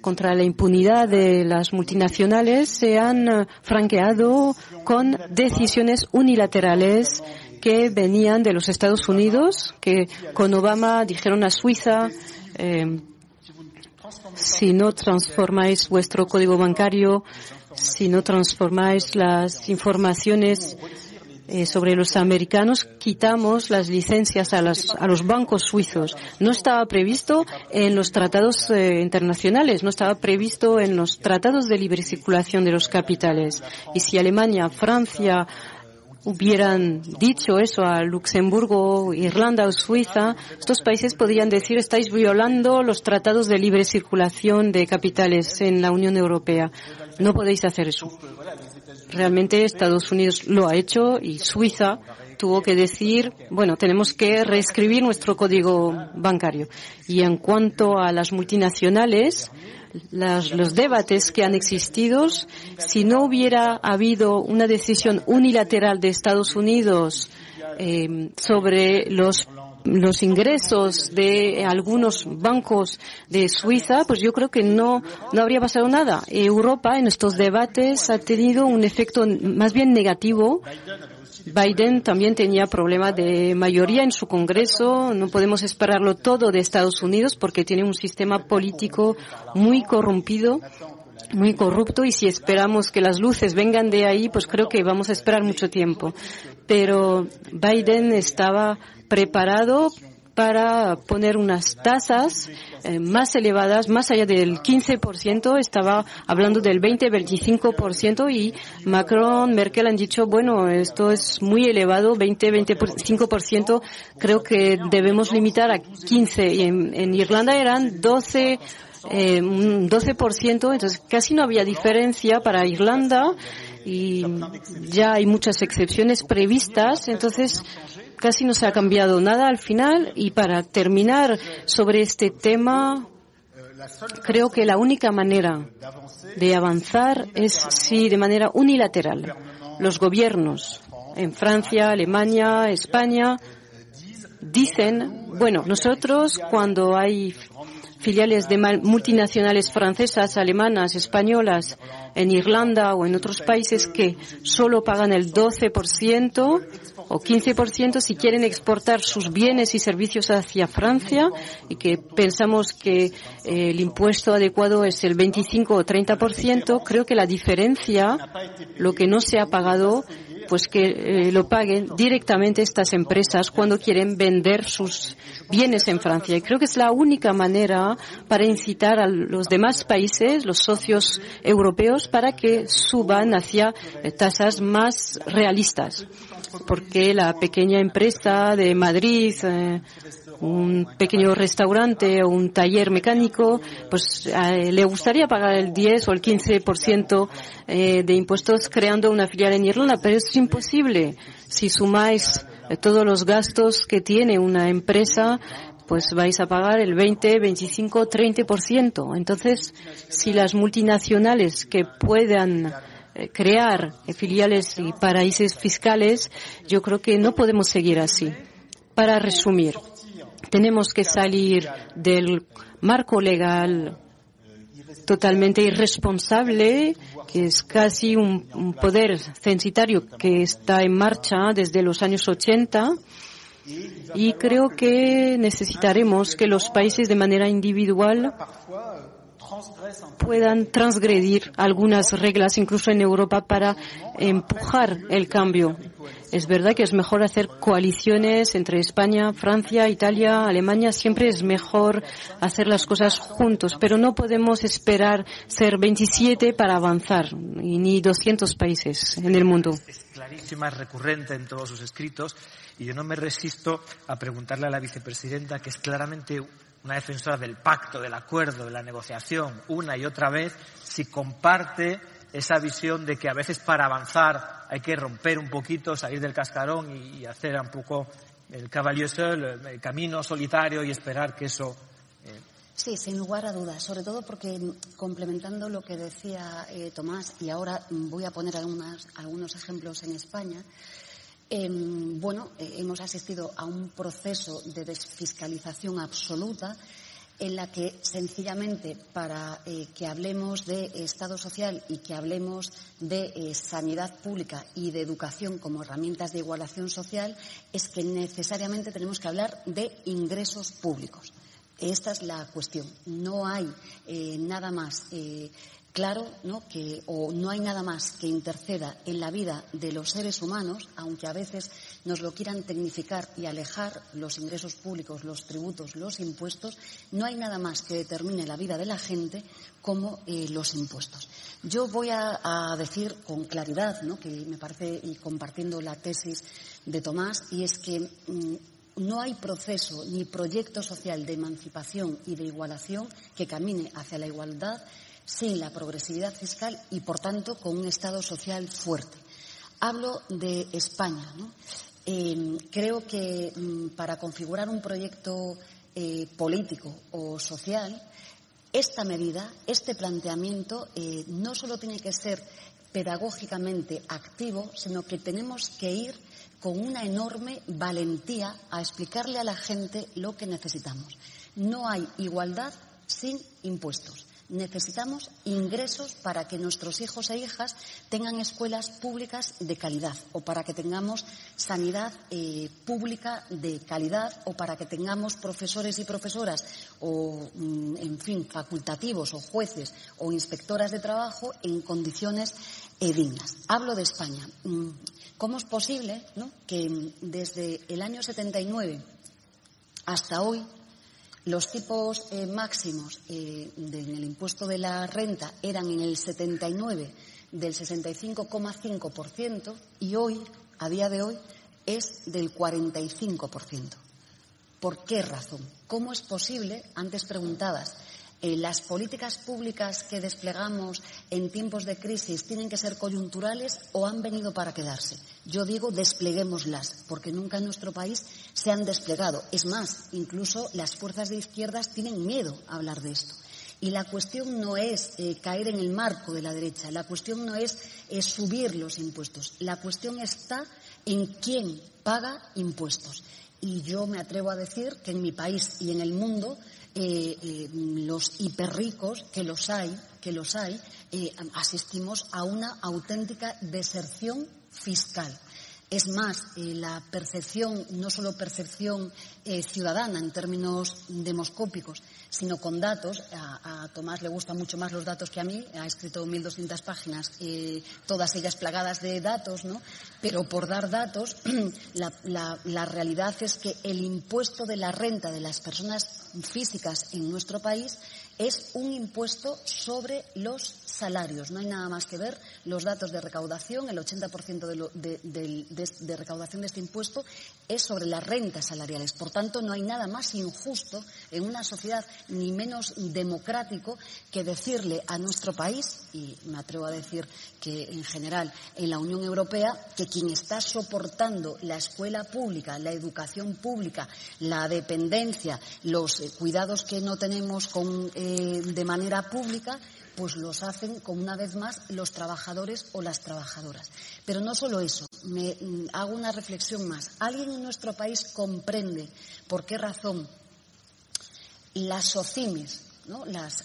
contra la impunidad de las multinacionales, se han eh, franqueado con decisiones unilaterales que venían de los Estados Unidos, que con Obama dijeron a Suiza, eh, si no transformáis vuestro código bancario, si no transformáis las informaciones eh, sobre los americanos quitamos las licencias a, a, los bancos suizos. No estaba previsto en los tratados eh, internacionales, no estaba previsto en los tratados de libre circulación de los capitales. Y si Alemania, Francia, hubieran dicho eso a Luxemburgo, Irlanda o Suiza, estos países podrían decir estáis violando los tratados de libre circulación de capitales en la Unión Europea. No podéis hacer eso. Realmente Estados Unidos lo ha hecho y Suiza tuvo que decir, bueno, tenemos que reescribir nuestro código bancario. Y en cuanto a las multinacionales, los debates que han existido, si no hubiera habido una decisión unilateral de Estados Unidos eh, sobre los los ingresos de algunos bancos de Suiza, pues yo creo que no, no habría pasado nada. Europa en estos debates ha tenido un efecto más bien negativo. Biden también tenía problema de mayoría en su Congreso. No podemos esperarlo todo de Estados Unidos porque tiene un sistema político muy corrompido muy corrupto y si esperamos que las luces vengan de ahí, pues creo que vamos a esperar mucho tiempo. Pero Biden estaba preparado para poner unas tasas eh, más elevadas, más allá del 15%, estaba hablando del 20-25% y Macron, Merkel han dicho, bueno, esto es muy elevado, 20-25%, creo que debemos limitar a 15%. Y en, en Irlanda eran 12 eh, un 12%, entonces casi no había diferencia para Irlanda y ya hay muchas excepciones previstas, entonces casi no se ha cambiado nada al final. Y para terminar sobre este tema creo que la única manera de avanzar es si de manera unilateral. Los gobiernos en Francia, Alemania, España dicen, bueno, nosotros cuando hay filiales de multinacionales francesas, alemanas, españolas en Irlanda o en otros países que solo pagan el 12% o 15% si quieren exportar sus bienes y servicios hacia Francia y que pensamos que eh, el impuesto adecuado es el 25 o 30%, creo que la diferencia, lo que no se ha pagado, pues que eh, lo paguen directamente estas empresas cuando quieren vender sus bienes en Francia. Y creo que es la única manera para incitar a los demás países, los socios europeos, para que suban hacia eh, tasas más realistas. Porque la pequeña empresa de Madrid, eh, un pequeño restaurante o un taller mecánico, pues eh, le gustaría pagar el 10 o el 15% eh, de impuestos creando una filial en Irlanda, pero es imposible. Si sumáis eh, todos los gastos que tiene una empresa, pues vais a pagar el 20, 25, 30%. Entonces, si las multinacionales que puedan crear filiales y paraísos fiscales, yo creo que no podemos seguir así. Para resumir, tenemos que salir del marco legal totalmente irresponsable, que es casi un, poder censitario que está en marcha desde los años 80. Y creo que necesitaremos que los países de manera individual puedan transgredir algunas reglas, incluso en Europa, para empujar el cambio. Es verdad que es mejor hacer coaliciones entre España, Francia, Italia, Alemania. Siempre es mejor hacer las cosas juntos, pero no podemos esperar ser 27 para avanzar, y ni 200 países en el mundo. Es clarísima, es recurrente en todos sus escritos, y yo no me resisto a preguntarle a la vicepresidenta, que es claramente una defensora del pacto, del acuerdo, de la negociación, una y otra vez, si comparte esa visión de que a veces para avanzar hay que romper un poquito, salir del cascarón y, hacer un poco el cavalier seul, el camino solitario y esperar que eso. Eh, sí, sin lugar a dudas, sobre todo porque complementando lo que decía eh, Tomás, y ahora voy a poner algunos ejemplos en España, Em, bueno, eh, hemos asistido a un proceso de desfiscalización absoluta en la que sencillamente para eh, que hablemos de Estado social y que hablemos de eh, sanidad pública y de educación como herramientas de igualación social es que necesariamente tenemos que hablar de ingresos públicos. Esta es la cuestión. No hay nada más claro ¿no? que o no hay nada más que interceda en la vida de los seres humanos, aunque a veces nos lo quieran tecnificar y alejar los ingresos públicos, los tributos, los impuestos, no hay nada más que determine la vida de la gente como eh, los impuestos. Yo voy a, decir con claridad, ¿no? que me parece, y compartiendo la tesis de Tomás, y es que mm, no hay proceso ni proyecto social de emancipación y de igualación que camine hacia la igualdad sin la progresividad fiscal y, por tanto, con un Estado social fuerte. Hablo de España. Em, creo que mm, para configurar un proyecto eh, político o social, esta medida, este planteamiento, eh, no solo tiene que ser pedagógicamente activo, sino que tenemos que ir con una enorme valentía a explicarle a la gente lo que necesitamos. No hay igualdad sin impuestos. Necesitamos ingresos para que nuestros hijos e hijas tengan escuelas públicas de calidad o para que tengamos sanidad eh, pública de calidad o para que tengamos profesores y profesoras o, mm, en fin, facultativos o jueces o inspectoras de trabajo en condiciones eh, dignas. Hablo de España. Mm, ¿Cómo es posible que desde el año 79 hasta hoy los tipos eh, máximos eh, del impuesto de la renta eran en el 79 del 65,5% y hoy, a día de hoy, es del 45%. ¿Por qué razón? ¿Cómo es posible, antes preguntadas, eh, las políticas públicas que desplegamos en tiempos de crisis tienen que ser coyunturales o han venido para quedarse. Yo digo despleguémoslas, porque nunca en nuestro país se han desplegado. Es más, incluso las fuerzas de izquierdas tienen miedo a hablar de esto. Y la cuestión no es eh, caer en el marco de la derecha, la cuestión no es subir los impuestos, la cuestión está en quién paga impuestos. Y yo me atrevo a decir que en mi país y en el mundo eh, eh, los hiperricos, que los hay, que los hay, asistimos a una auténtica deserción fiscal. Es más, eh, la percepción, no solo percepción eh, ciudadana en términos demoscópicos, sino con datos. A, Tomás le gustan mucho más los datos que a mí. Ha escrito 1.200 páginas, eh, todas ellas plagadas de datos, ¿no? Pero por dar datos, la realidad es que el impuesto de la renta de las personas físicas en nuestro país es un impuesto sobre los salarios. No hay nada más que ver los datos de recaudación. El 80% de, recaudación de este impuesto es sobre las rentas salariales. Por tanto, no hay nada más injusto en una sociedad ni menos democrático que decirle a nuestro país, y me atrevo a decir que en general en la Unión Europea, que quien está soportando la escuela pública, la educación pública, la dependencia, los eh, cuidados que no tenemos con eh, eh, de manera pública, pues los hacen, como una vez más, los trabajadores o las trabajadoras. Pero no solo eso, me mm, hago una reflexión más. ¿Alguien en nuestro país comprende por qué razón las SOCIMIS, ¿no? las,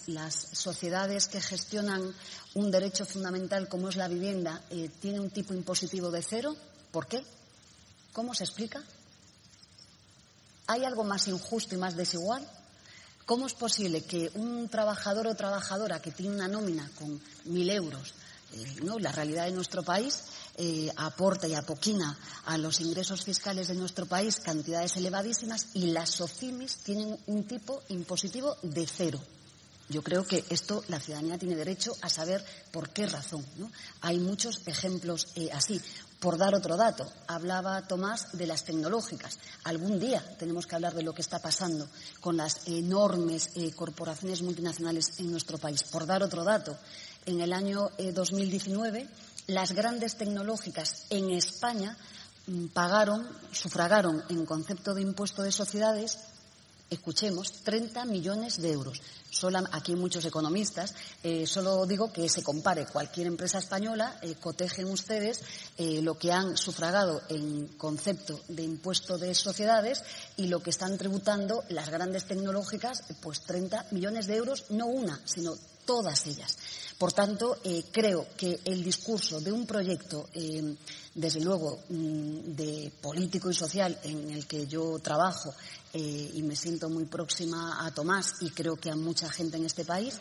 sociedades que gestionan un derecho fundamental como es la vivienda, eh, tienen un tipo impositivo de cero? ¿Por qué? ¿Cómo se explica? ¿Hay algo más injusto y más desigual? ¿Cómo es posible que un trabajador o trabajadora que tiene una nómina con mil euros, eh, la realidad de nuestro país, eh, aporta y apoquina a los ingresos fiscales de nuestro país cantidades elevadísimas y las SOCIMIS tienen un tipo impositivo de cero? Yo creo que esto la ciudadanía tiene derecho a saber por qué razón. Hay muchos ejemplos eh, así. Por dar otro dato, hablaba Tomás de las tecnológicas. Algún día tenemos que hablar de lo que está pasando con las enormes eh, corporaciones multinacionales en nuestro país. Por dar otro dato, en el año 2019 eh, las grandes tecnológicas en España mm, pagaron, sufragaron en concepto de impuesto de sociedades escuchemos, 30 millones de euros. Solo, aquí muchos economistas, eh, solo digo que se compare cualquier empresa española, eh, cotejen ustedes eh, lo que han sufragado en concepto de impuesto de sociedades y lo que están tributando las grandes tecnológicas, pues 30 millones de euros, no una, sino todas ellas. Por tanto, eh, creo que el discurso de un proyecto, desde luego, mm, de político y social en el que yo trabajo eh, y me siento muy próxima a Tomás y creo que a mucha gente en este país,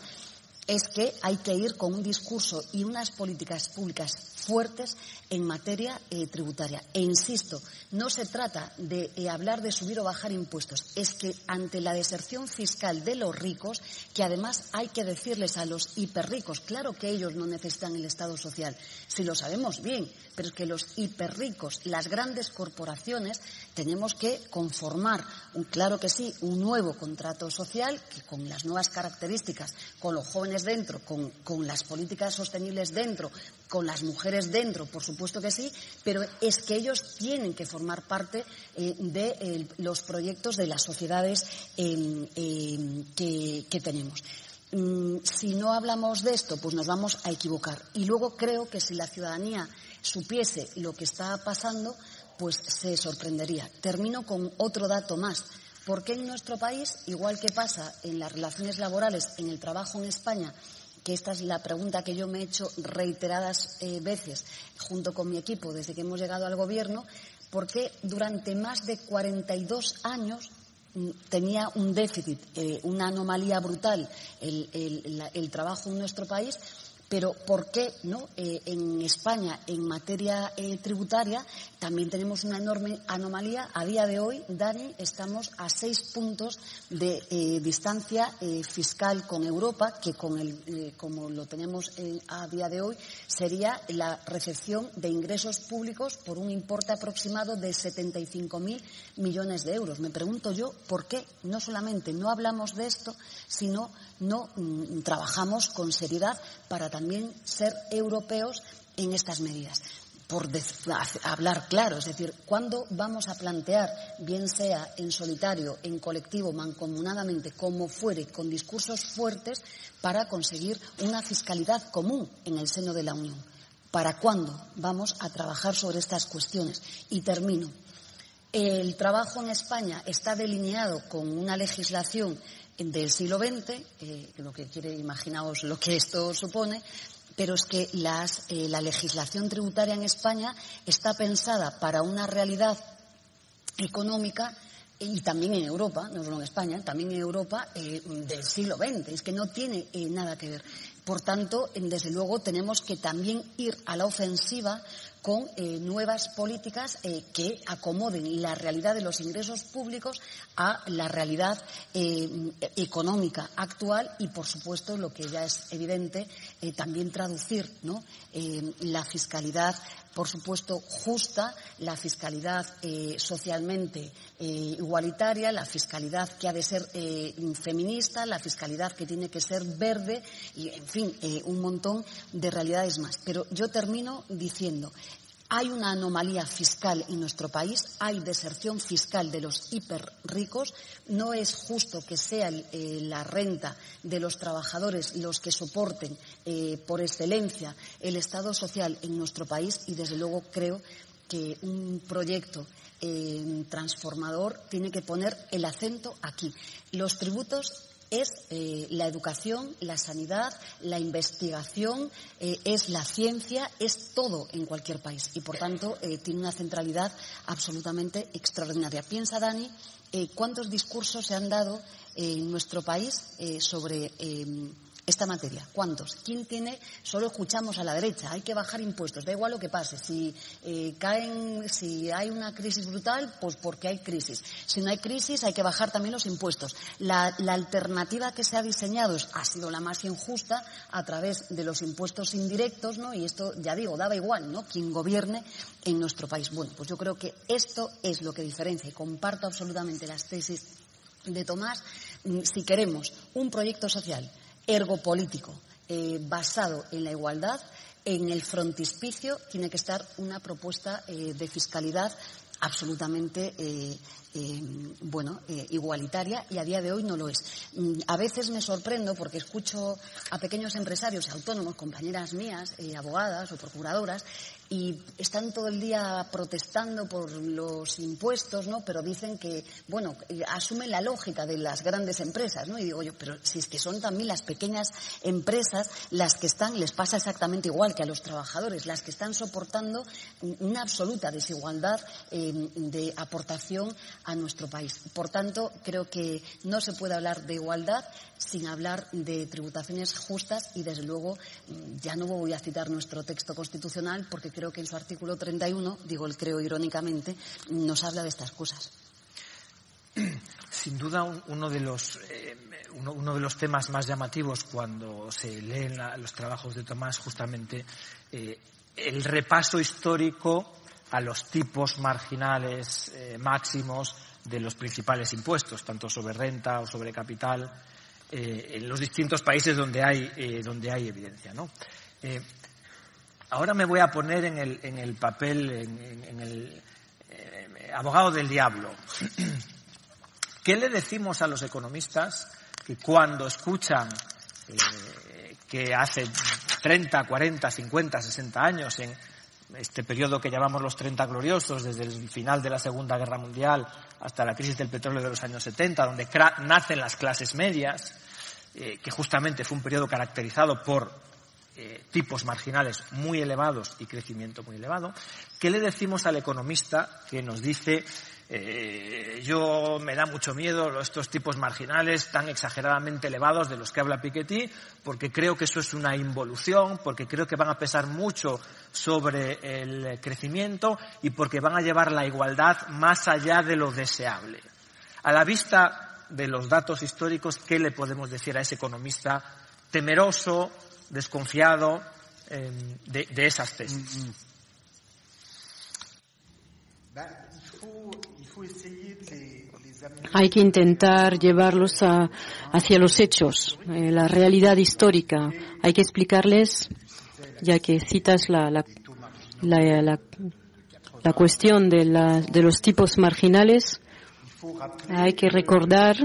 es que hay que ir con un discurso y unas políticas públicas fuertes en materia eh, tributaria. E insisto, no se trata de eh, hablar de subir o bajar impuestos, es que ante la deserción fiscal de los ricos, que además hay que decirles a los hiperricos, claro que ellos no necesitan el Estado social, si lo sabemos bien, pero es que los hiperricos, las grandes corporaciones, tenemos que conformar, claro que sí, un nuevo contrato social que con las nuevas características, con los jóvenes dentro, con, con las políticas sostenibles dentro, con las mujeres dentro, por supuesto que sí, pero es que ellos tienen que formar parte eh, de los proyectos de las sociedades em, em, que, que tenemos. Mm, si no hablamos de esto, pues nos vamos a equivocar. Y luego creo que si la ciudadanía supiese lo que está pasando, pues se sorprendería. Termino con otro dato más. ¿Por qué en nuestro país, igual que pasa en las relaciones laborales, en el trabajo en España, que esta es la pregunta que yo me he hecho reiteradas eh, veces junto con mi equipo desde que hemos llegado al gobierno, ¿por qué durante más de 42 años mm, tenía un déficit, eh, una anomalía brutal el, el trabajo en nuestro país pero ¿por qué no? Eh, en España, en materia eh, tributaria, también tenemos una enorme anomalía. A día de hoy, Dani, estamos a seis puntos de eh, distancia fiscal con Europa, que como lo tenemos a día de hoy, sería la recepción de ingresos públicos por un importe aproximado de 75.000 millones de euros. Me pregunto yo por qué no solamente no hablamos de esto, sino no mm, trabajamos con seriedad para también ser europeos en estas medidas. por hablar claro, es decir, ¿cuándo vamos a plantear, bien sea en solitario, en colectivo, mancomunadamente, como fuere, con discursos fuertes, para conseguir una fiscalidad común en el seno de la Unión? ¿Para cuándo vamos a trabajar sobre estas cuestiones? Y termino. El trabajo en España está delineado con una legislación del siglo XX, eh, lo que quiere imaginaos lo que esto supone, pero es que eh, la legislación tributaria en España está pensada para una realidad económica y también en Europa, no solo en España, también en Europa eh, del siglo XX. Es que no tiene eh, nada que ver. Por tanto, desde luego tenemos que también ir a la ofensiva con eh, nuevas políticas eh, que acomoden la realidad de los ingresos públicos a la realidad eh, económica actual y, por supuesto, lo que ya es evidente, también traducir la fiscalidad por supuesto, justa, la fiscalidad socialmente igualitaria, la fiscalidad que ha de ser feminista, la fiscalidad que tiene que ser verde y, en fin, un montón de realidades más. Pero yo termino diciendo hay una anomalía fiscal en nuestro país, hay deserción fiscal de los hiperricos, no es justo que sea eh, la renta de los trabajadores los que soporten eh, por excelencia el Estado social en nuestro país y desde luego creo que un proyecto eh, transformador tiene que poner el acento aquí. Los tributos es eh, la educación, la sanidad, la investigación, eh, es la ciencia, es todo en cualquier país y, por tanto, eh, tiene una centralidad absolutamente extraordinaria. Piensa, Dani, cuántos discursos se han dado en nuestro país sobre esta materia. ¿Cuántos? ¿Quién tiene? Solo escuchamos a la derecha. Hay que bajar impuestos. Da igual lo que pase. Si eh, caen, si hay una crisis brutal, pues porque hay crisis. Si no hay crisis, hay que bajar también los impuestos. La, alternativa que se ha diseñado ha sido la más injusta a través de los impuestos indirectos, ¿no? Y esto, ya digo, daba igual, ¿no? Quien gobierne en nuestro país. Bueno, pues yo creo que esto es lo que diferencia y comparto absolutamente las tesis de Tomás. Mm, si queremos un proyecto social ergopolítico eh, basado en la igualdad, en el frontispicio tiene que estar una propuesta eh, de fiscalidad absolutamente eh, bueno igualitaria y a día de hoy no lo es. Mm, a veces me sorprendo porque escucho a pequeños empresarios autónomos, compañeras mías, abogadas o procuradoras, y están todo el día protestando por los impuestos, ¿no? Pero dicen que, bueno, asumen la lógica de las grandes empresas, ¿no? Y digo yo, pero si es que son también las pequeñas empresas las que están, les pasa exactamente igual que a los trabajadores, las que están soportando una absoluta desigualdad em, de aportación a nuestro país. Por tanto, creo que no se puede hablar de igualdad sin hablar de tributaciones justas y, desde luego, ya no voy a citar nuestro texto constitucional porque creo que en su artículo 31, digo el creo irónicamente, nos habla de estas cosas. Sin duda, uno de los, eh, uno, de los temas más llamativos cuando se leen los trabajos de Tomás, justamente, eh, el repaso histórico a los tipos marginales eh, máximos de los principales impuestos, tanto sobre renta o sobre capital, en los distintos países donde hay, donde hay evidencia. ¿no? Ahora me voy a poner en el, en el papel, en, el eh, abogado del diablo. ¿Qué le decimos a los economistas que cuando escuchan eh, que hace 30, 40, 50, 60 años, en este periodo que llamamos los 30 gloriosos, desde el final de la Segunda Guerra Mundial hasta la crisis del petróleo de los años 70, donde nacen las clases medias, eh, que justamente fue un periodo caracterizado por eh, tipos marginales muy elevados y crecimiento muy elevado. ¿Qué le decimos al economista que nos dice eh, yo me da mucho miedo estos tipos marginales tan exageradamente elevados de los que habla Piketty, porque creo que eso es una involución, porque creo que van a pesar mucho sobre el crecimiento y porque van a llevar la igualdad más allá de lo deseable. A la vista de los datos históricos, ¿qué le podemos decir a ese economista temeroso, desconfiado eh, de, de, esas tesis. Mm. Hay que intentar llevarlos a, hacia los hechos, eh, la realidad histórica. Hay que explicarles, ya que citas la, la, la, la, la cuestión de, la, de los tipos marginales, hay que recordar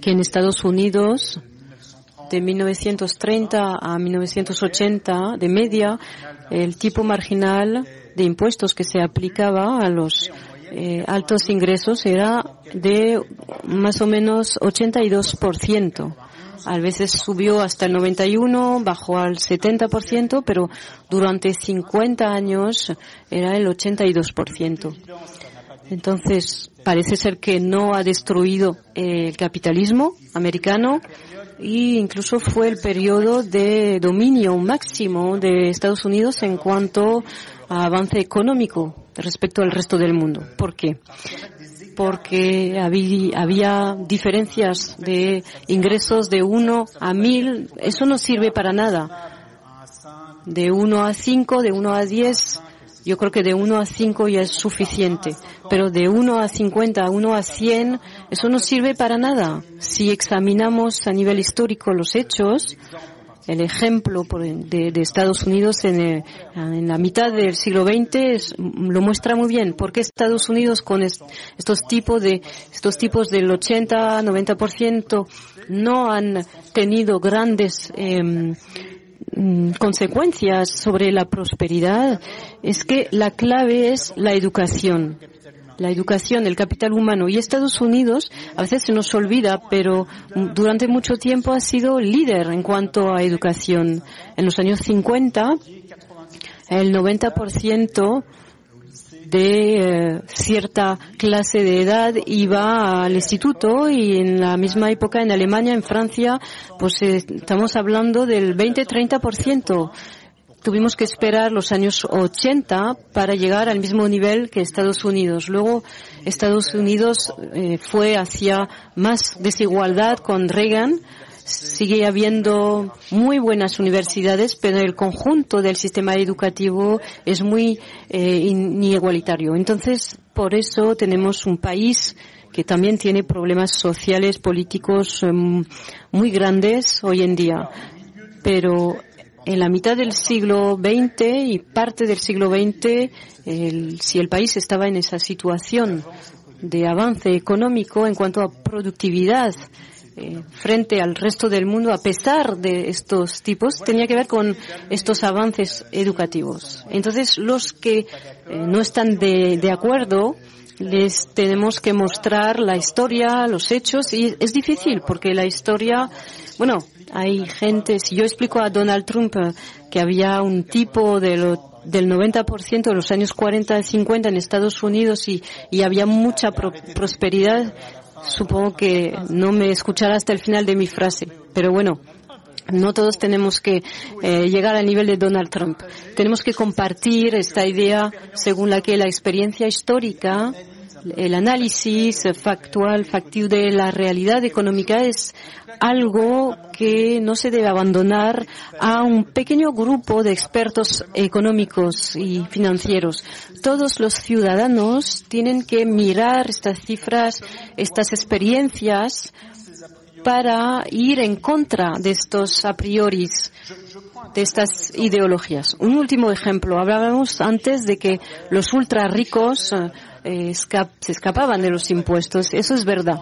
que en Estados Unidos de 1930 a 1980, de media, el tipo marginal de impuestos que se aplicaba a los eh, altos ingresos era de más o menos 82%. A veces subió hasta el 91, bajó al 70%, pero durante 50 años era el 82%. Entonces, parece ser que no ha destruido el capitalismo americano y incluso fue el periodo de dominio máximo de Estados Unidos en cuanto a avance económico respecto al resto del mundo. ¿Por qué? Porque había, diferencias de ingresos de 1 a 1000. Eso no sirve para nada. De 1 a 5, de 1 a 10, yo creo que de 1 a 5 ya es suficiente. Pero de 1 a 50, a 1 a 100, eso no sirve para nada. Si examinamos a nivel histórico los hechos, el ejemplo de, Estados Unidos en, la mitad del siglo XX lo muestra muy bien. ¿Por qué Estados Unidos con estos tipos de estos tipos del 80, 90% no han tenido grandes mm, consecuencias sobre la prosperidad? Es que la clave es la educación la educación, el capital humano. Y Estados Unidos, a veces se nos olvida, pero durante mucho tiempo ha sido líder en cuanto a educación. En los años 50, el 90% de eh, cierta clase de edad iba al instituto y en la misma época en Alemania, en Francia, pues eh, estamos hablando del 20-30% tuvimos que esperar los años 80 para llegar al mismo nivel que Estados Unidos. Luego Estados Unidos eh, fue hacia más desigualdad con Reagan. Sigue habiendo muy buenas universidades, pero el conjunto del sistema educativo es muy eh. Entonces, por eso tenemos un país que también tiene problemas sociales, políticos em, muy grandes hoy en día. Pero en la mitad del siglo XX y parte del siglo XX, si el país estaba en esa situación de avance económico en cuanto a productividad eh, frente al resto del mundo, a pesar de estos tipos, tenía que ver con estos avances educativos. Entonces, los que eh, no están de, de acuerdo, les tenemos que mostrar la historia, los hechos, y es difícil porque la historia, bueno, hay gente, si yo explico a Donald Trump eh, que había un tipo de del 90% de los años 40 y 50 en Estados Unidos y, y había mucha prosperidad, supongo que no me escuchará hasta el final de mi frase. Pero bueno, no todos tenemos que eh, llegar al nivel de Donald Trump. Tenemos que compartir esta idea según la que la experiencia histórica el análisis factual, factivo de la realidad económica es algo que no se debe abandonar a un pequeño grupo de expertos económicos y financieros. Todos los ciudadanos tienen que mirar estas cifras, estas experiencias para ir en contra de estos a priori, de estas ideologías. Un último ejemplo. Hablábamos antes de que los ultra ricos se escapaban de los impuestos. Eso es verdad.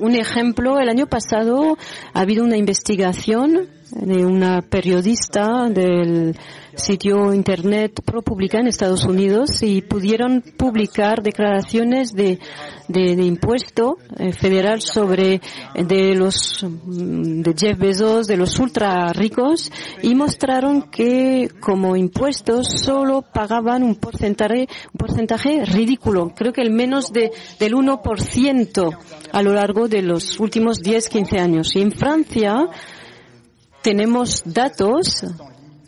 Un ejemplo, el año pasado ha habido una investigación de una periodista del sitio internet ProPublica en Estados Unidos y pudieron publicar declaraciones de, de, impuesto eh, federal sobre de los mm, de Jeff Bezos, de los ultra ricos y mostraron que como impuestos solo pagaban un porcentaje, un porcentaje ridículo, creo que el menos de, del 1% a lo largo de los últimos 10, 15 años. Y en Francia, tenemos datos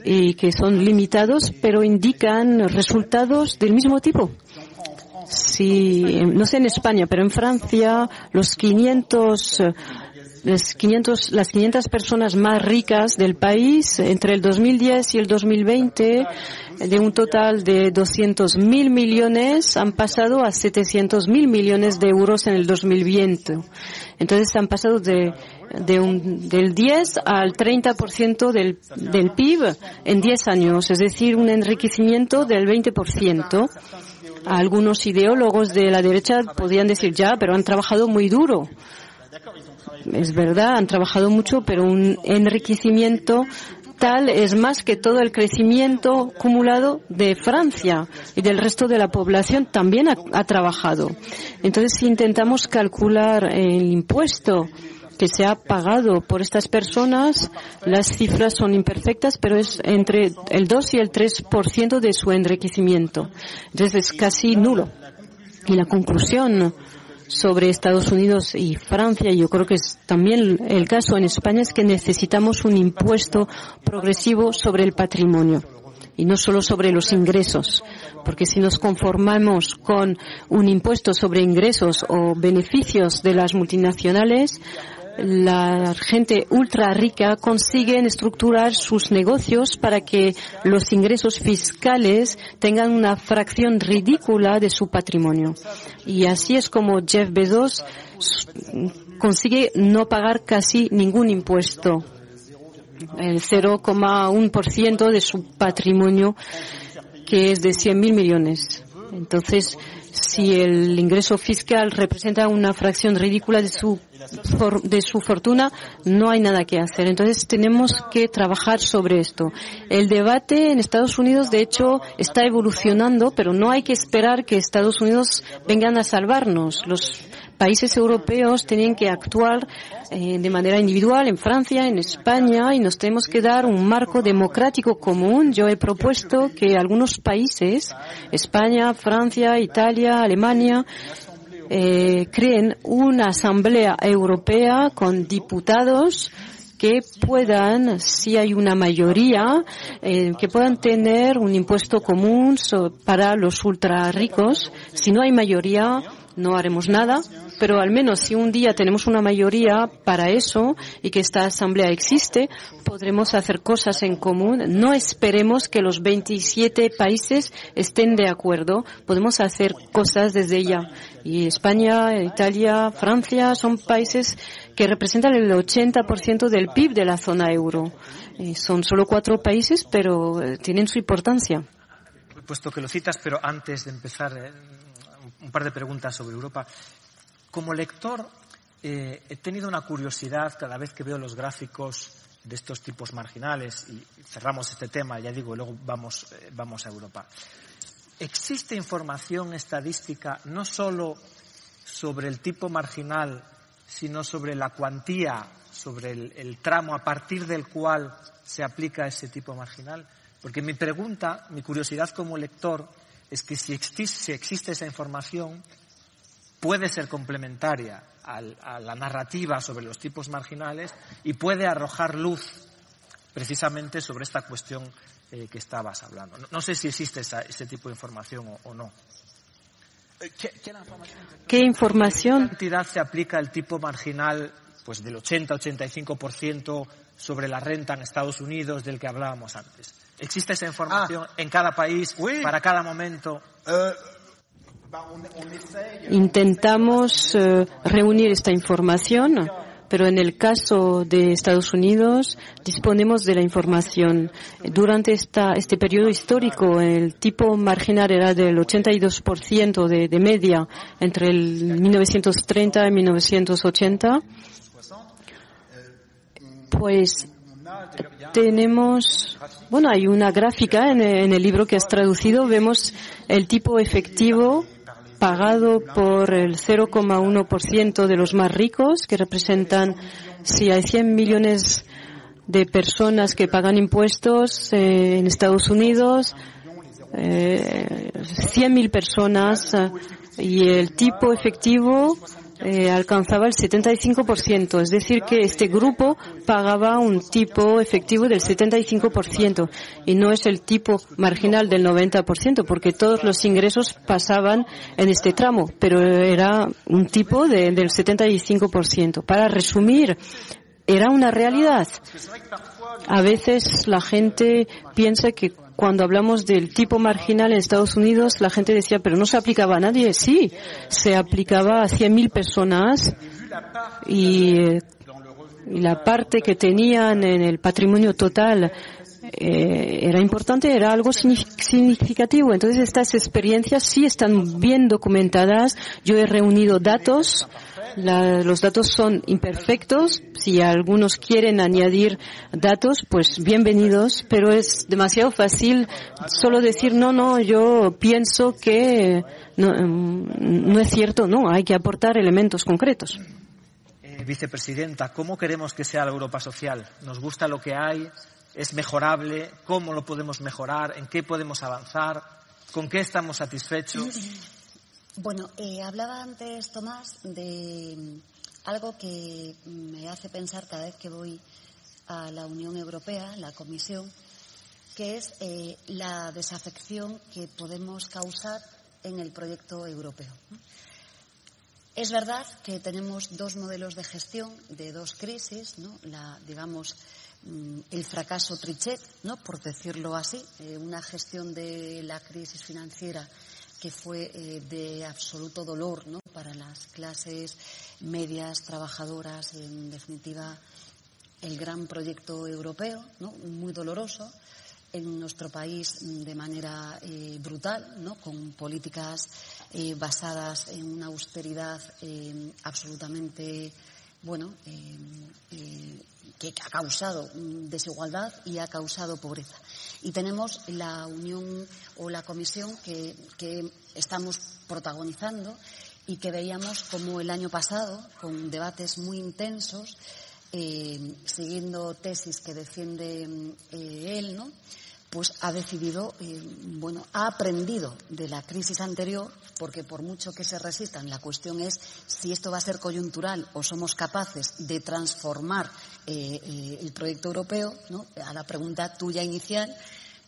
y que son limitados, pero indican resultados del mismo tipo. Si, no sé en España, pero en Francia, los 500 las 500, las 500 personas más ricas del país entre el 2010 y el 2020 de un total de 200 mil millones han pasado a 700 mil millones de euros en el 2020. Entonces han pasado de, de un, del 10 al 30% del, del PIB en 10 años, es decir, un enriquecimiento del 20%. Algunos ideólogos de la derecha podrían decir ya, pero han trabajado muy duro es verdad, han trabajado mucho, pero un enriquecimiento tal es más que todo el crecimiento acumulado de Francia y del resto de la población también ha, trabajado. Entonces, si intentamos calcular el impuesto que se ha pagado por estas personas, las cifras son imperfectas, pero es entre el 2 y el 3% de su enriquecimiento. Entonces es casi nulo. Y la conclusión sobre Estados Unidos y Francia, yo creo que es también el caso en España, es que necesitamos un impuesto progresivo sobre el patrimonio y no solo sobre los ingresos, porque si nos conformamos con un impuesto sobre ingresos o beneficios de las multinacionales, la gente ultra rica consiguen estructurar sus negocios para que los ingresos fiscales tengan una fracción ridícula de su patrimonio. Y así es como Jeff Bezos consigue no pagar casi ningún impuesto. El 0,1% de su patrimonio, que es de 100 mil millones. Entonces, si el ingreso fiscal representa una fracción ridícula de su de su fortuna, no hay nada que hacer. Entonces tenemos que trabajar sobre esto. El debate en Estados Unidos, de hecho, está evolucionando, pero no hay que esperar que Estados Unidos vengan a salvarnos. Los países europeos tienen que actuar eh, de manera individual en Francia, en España, y nos tenemos que dar un marco democrático común. Yo he propuesto que algunos países, España, Francia, Italia, Alemania, eh, creen una asamblea europea con diputados que puedan, si hay una mayoría, eh, que puedan tener un impuesto común para los ultra ricos. Si no hay mayoría, no haremos nada, pero al menos si un día tenemos una mayoría para eso y que esta asamblea existe, podremos hacer cosas en común. No esperemos que los 27 países estén de acuerdo. Podemos hacer cosas desde ya. Y España, Italia, Francia son países que representan el 80% del PIB de la zona euro. Son solo cuatro países, pero eh, tienen su importancia. Puesto que lo citas, pero antes de empezar, eh, un par de preguntas sobre Europa. Como lector, eh, he tenido una curiosidad cada vez que veo los gráficos de estos tipos marginales y cerramos este tema, ya digo, y luego vamos, eh, vamos a Europa. ¿Existe información estadística no solo sobre el tipo marginal, sino sobre la cuantía, sobre el, el tramo a partir del cual se aplica ese tipo marginal? Porque mi pregunta, mi curiosidad como lector, es que si existe, esa información, puede ser complementaria a la narrativa sobre los tipos marginales y puede arrojar luz precisamente sobre esta cuestión eh, que estabas hablando. No, sé si existe ese tipo de información o, no. ¿Qué información? ¿Qué cantidad se aplica el tipo marginal pues del 80-85% sobre la renta en Estados Unidos del que hablábamos antes? ¿Existe esa información ah. en cada país, para cada momento? Eh, Intentamos eh, reunir esta información, pero en el caso de Estados Unidos disponemos de la información. Durante esta, este periodo histórico, el tipo marginal era del 82% de, de media entre el 1930 y 1980. Pues tenemos, bueno, hay una gráfica en, el libro que has traducido, vemos el tipo efectivo pagado por el 0,1% de los más ricos, que representan, si hay 100 millones de personas que pagan impuestos eh, en Estados Unidos, eh, 100.000 personas, y el tipo efectivo eh, alcanzaba el 75%, es decir, que este grupo pagaba un tipo efectivo del 75% y no es el tipo marginal del 90%, porque todos los ingresos pasaban en este tramo, pero era un tipo de, del 75%. Para resumir, era una realidad. A veces la gente piensa que cuando hablamos del tipo marginal en Estados Unidos, la gente decía, pero no se aplicaba a nadie. Sí, se aplicaba a 100.000 personas y, la parte que tenían en el patrimonio total eh, era importante, era algo significativo. Entonces estas experiencias sí están bien documentadas. Yo he reunido datos los datos son imperfectos. Si algunos quieren añadir datos, pues bienvenidos, pero es demasiado fácil solo decir, no, no, yo pienso que no, mm, no es cierto, no, hay que aportar elementos concretos. Eh, vicepresidenta, ¿cómo queremos que sea la Europa social? ¿Nos gusta lo que hay? ¿Es mejorable? ¿Cómo lo podemos mejorar? ¿En qué podemos avanzar? ¿Con qué estamos satisfechos? Bueno, eh, hablaba antes Tomás de mm, algo que me hace pensar cada vez que voy a la Unión Europea, la Comisión, que es eh, la desafección que podemos causar en el proyecto europeo. Es verdad que tenemos dos modelos de gestión de dos crisis, ¿no? La, digamos, mm, el fracaso Trichet, ¿no? por decirlo así, eh, una gestión de la crisis financiera que fue eh, de absoluto dolor ¿no? para las clases medias, trabajadoras, en definitiva el gran proyecto europeo, ¿no? muy doloroso en nuestro país de manera eh, brutal, ¿no? con políticas eh, basadas en una austeridad absolutamente bueno, que ha causado desigualdad y ha causado pobreza. Y tenemos la Unión o la Comisión que, estamos protagonizando y que veíamos como el año pasado, con debates muy intensos, eh, siguiendo tesis que defiende eh, él, ¿no? Pues ha decidido, eh, bueno, ha aprendido de la crisis anterior, porque por mucho que se resistan, la cuestión es si esto va a ser coyuntural o somos capaces de transformar eh, eh, el proyecto europeo, ¿no? A la pregunta tuya inicial,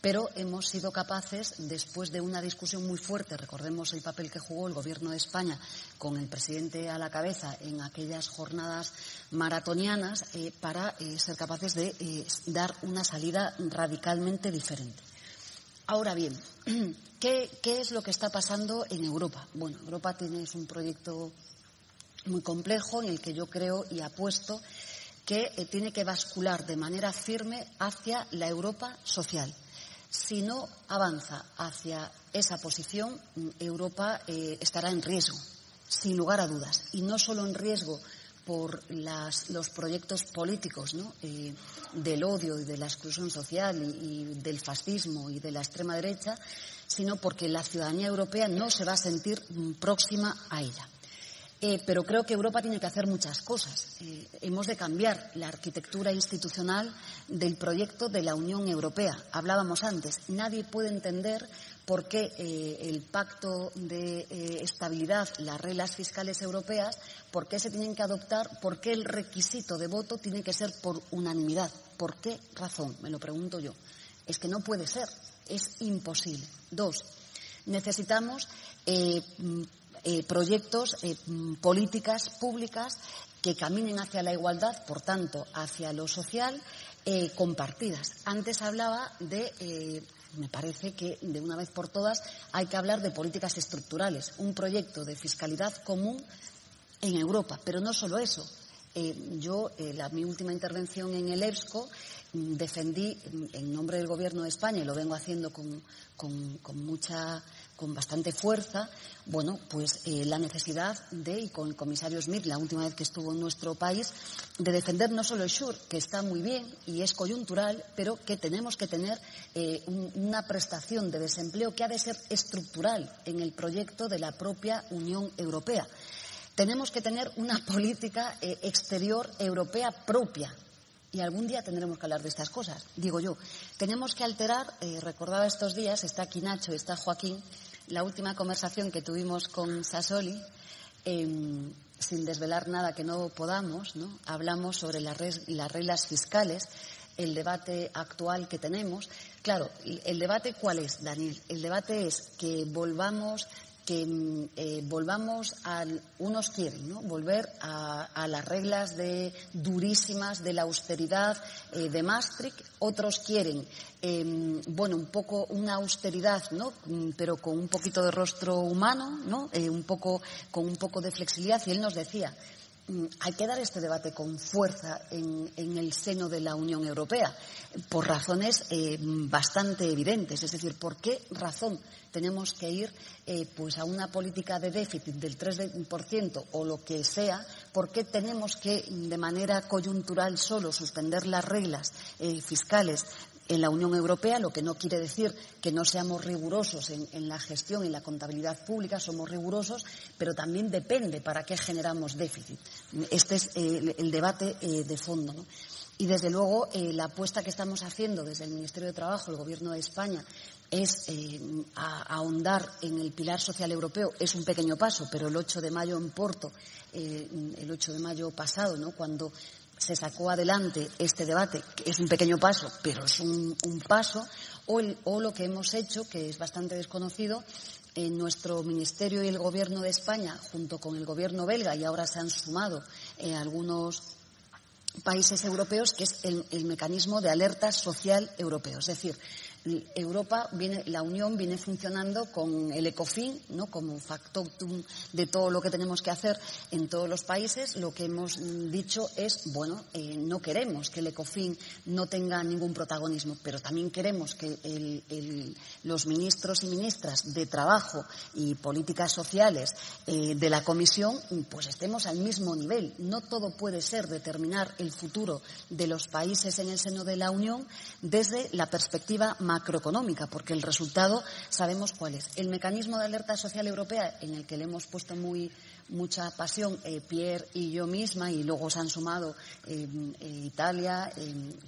pero hemos sido capaces, después de una discusión muy fuerte, recordemos el papel que jugó el Gobierno de España con el presidente a la cabeza en aquellas jornadas maratonianas, eh, para eh, ser capaces de eh, dar una salida radicalmente diferente. Ahora bien, ¿qué, es lo que está pasando en Europa? Bueno, Europa tiene un proyecto muy complejo en el que yo creo y apuesto que tiene que bascular de manera firme hacia la Europa social si no avanza hacia esa posición, Europa eh, estará en riesgo, sin lugar a dudas. Y no solo en riesgo por los proyectos políticos eh, del odio y de la exclusión social y, del fascismo y de la extrema derecha, sino porque la ciudadanía europea no se va a sentir mm, próxima a ella. Eh, pero creo que Europa tiene que hacer muchas cosas. Eh, hemos de cambiar la arquitectura institucional del proyecto de la Unión Europea. Hablábamos antes, nadie puede entender por qué eh, el pacto de estabilidad, las reglas fiscales europeas, por qué se tienen que adoptar, por qué el requisito de voto tiene que ser por unanimidad. ¿Por qué razón? Me lo pregunto yo. Es que no puede ser, es imposible. Dos, necesitamos proyectos, eh, mm, políticas públicas que caminen hacia la igualdad, por tanto, hacia lo social, eh, compartidas. Antes hablaba de, me parece que de una vez por todas hay que hablar de políticas estructurales, un proyecto de fiscalidad común en Europa, pero no solo eso. yo, la, mi última intervención en el EBSCO, mm, defendí mm, en nombre del Gobierno de España, y lo vengo haciendo con, con mucha con bastante fuerza, bueno, pues eh, la necesidad de, y con el comisario Smith, la última vez que estuvo en nuestro país, de defender no solo el SURE, que está muy bien y es coyuntural, pero que tenemos que tener eh, una prestación de desempleo que ha de ser estructural en el proyecto de la propia Unión Europea. Tenemos que tener una política eh, exterior europea propia, y algún día tendremos que hablar de estas cosas, digo yo. Tenemos que alterar, eh, recordaba estos días, está aquí Nacho, está Joaquín, la última conversación que tuvimos con Sassoli, em, sin desvelar nada que no podamos, ¿no? hablamos sobre las, reglas fiscales, el debate actual que tenemos. Claro, el debate cuál es, Daniel? El debate es que volvamos que mm, eh, volvamos a unos quieren ¿no? volver a, las reglas de durísimas de la austeridad eh, de Maastricht. Otros quieren em, bueno un poco una austeridad no mm, pero con un poquito de rostro humano no eh, un poco con un poco de flexibilidad. Y él nos decía hay que dar este debate con fuerza en, el seno de la Unión Europea por razones eh, bastante evidentes. Es decir, ¿por qué razón tenemos que ir eh, pues a una política de déficit del 3% o lo que sea? ¿Por qué tenemos que, de manera coyuntural solo, suspender las reglas eh, fiscales en la Unión Europea, lo que no quiere decir que no seamos rigurosos en, la gestión y la contabilidad pública, somos rigurosos, pero también depende para qué generamos déficit. Este es el, debate eh, de fondo. Y desde luego eh, la apuesta que estamos haciendo desde el Ministerio de Trabajo, el Gobierno de España, es eh, ahondar en el pilar social europeo. Es un pequeño paso, pero el 8 de mayo en Porto, el 8 de mayo pasado, ¿no? cuando se sacó adelante este debate, que es un pequeño paso, pero es un, paso, o, lo que hemos hecho, que es bastante desconocido, en nuestro Ministerio y el Gobierno de España, junto con el Gobierno belga, y ahora se han sumado eh, algunos países europeos, que es el, el, mecanismo de alerta social europeo. Es decir, Europa viene, la Unión viene funcionando con el ECOFIN, ¿no? Como factotum de todo lo que tenemos que hacer en todos los países. Lo que hemos dicho es, bueno, eh, no queremos que el ECOFIN no tenga ningún protagonismo, pero también queremos que los ministros y ministras de Trabajo y Políticas Sociales eh, de la Comisión, pues estemos al mismo nivel. No todo puede ser determinar el futuro de los países en el seno de la Unión desde la perspectiva macroeconómica, porque el resultado sabemos cuál es. El mecanismo de alerta social europea, en el que le hemos puesto muy mucha pasión eh, Pierre y yo misma, y luego se han sumado eh, eh, Italia,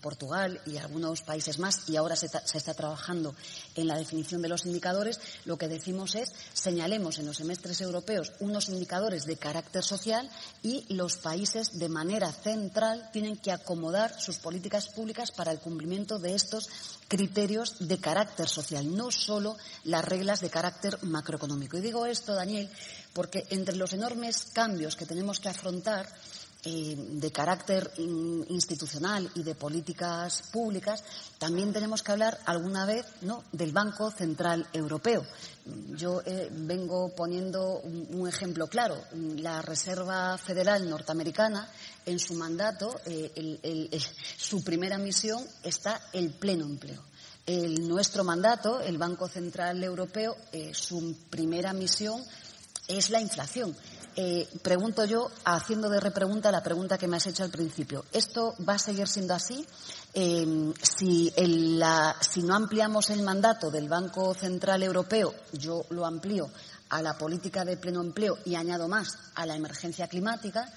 Portugal y algunos países más, y ahora se, se, está trabajando en la definición de los indicadores, lo que decimos es señalemos en los semestres europeos unos indicadores de carácter social y los países de manera central tienen que acomodar sus políticas públicas para el cumplimiento de estos criterios de carácter social, no solo las reglas de carácter macroeconómico. Y digo esto, Daniel, porque entre los enormes cambios que tenemos que afrontar eh, de carácter institucional y de políticas públicas, también tenemos que hablar alguna vez ¿no? del Banco Central Europeo. Yo eh, vengo poniendo un, ejemplo claro. La Reserva Federal Norteamericana, en su mandato, eh, su primera misión está el pleno empleo. Nuestro mandato, el Banco Central Europeo, su primera misión es la inflación. Eh, pregunto yo, haciendo de repregunta la pregunta que me has hecho al principio. ¿Esto va a seguir siendo así? Eh, si, si no ampliamos el mandato del Banco Central Europeo, yo lo amplío a la política de pleno empleo y añado más a la emergencia climática,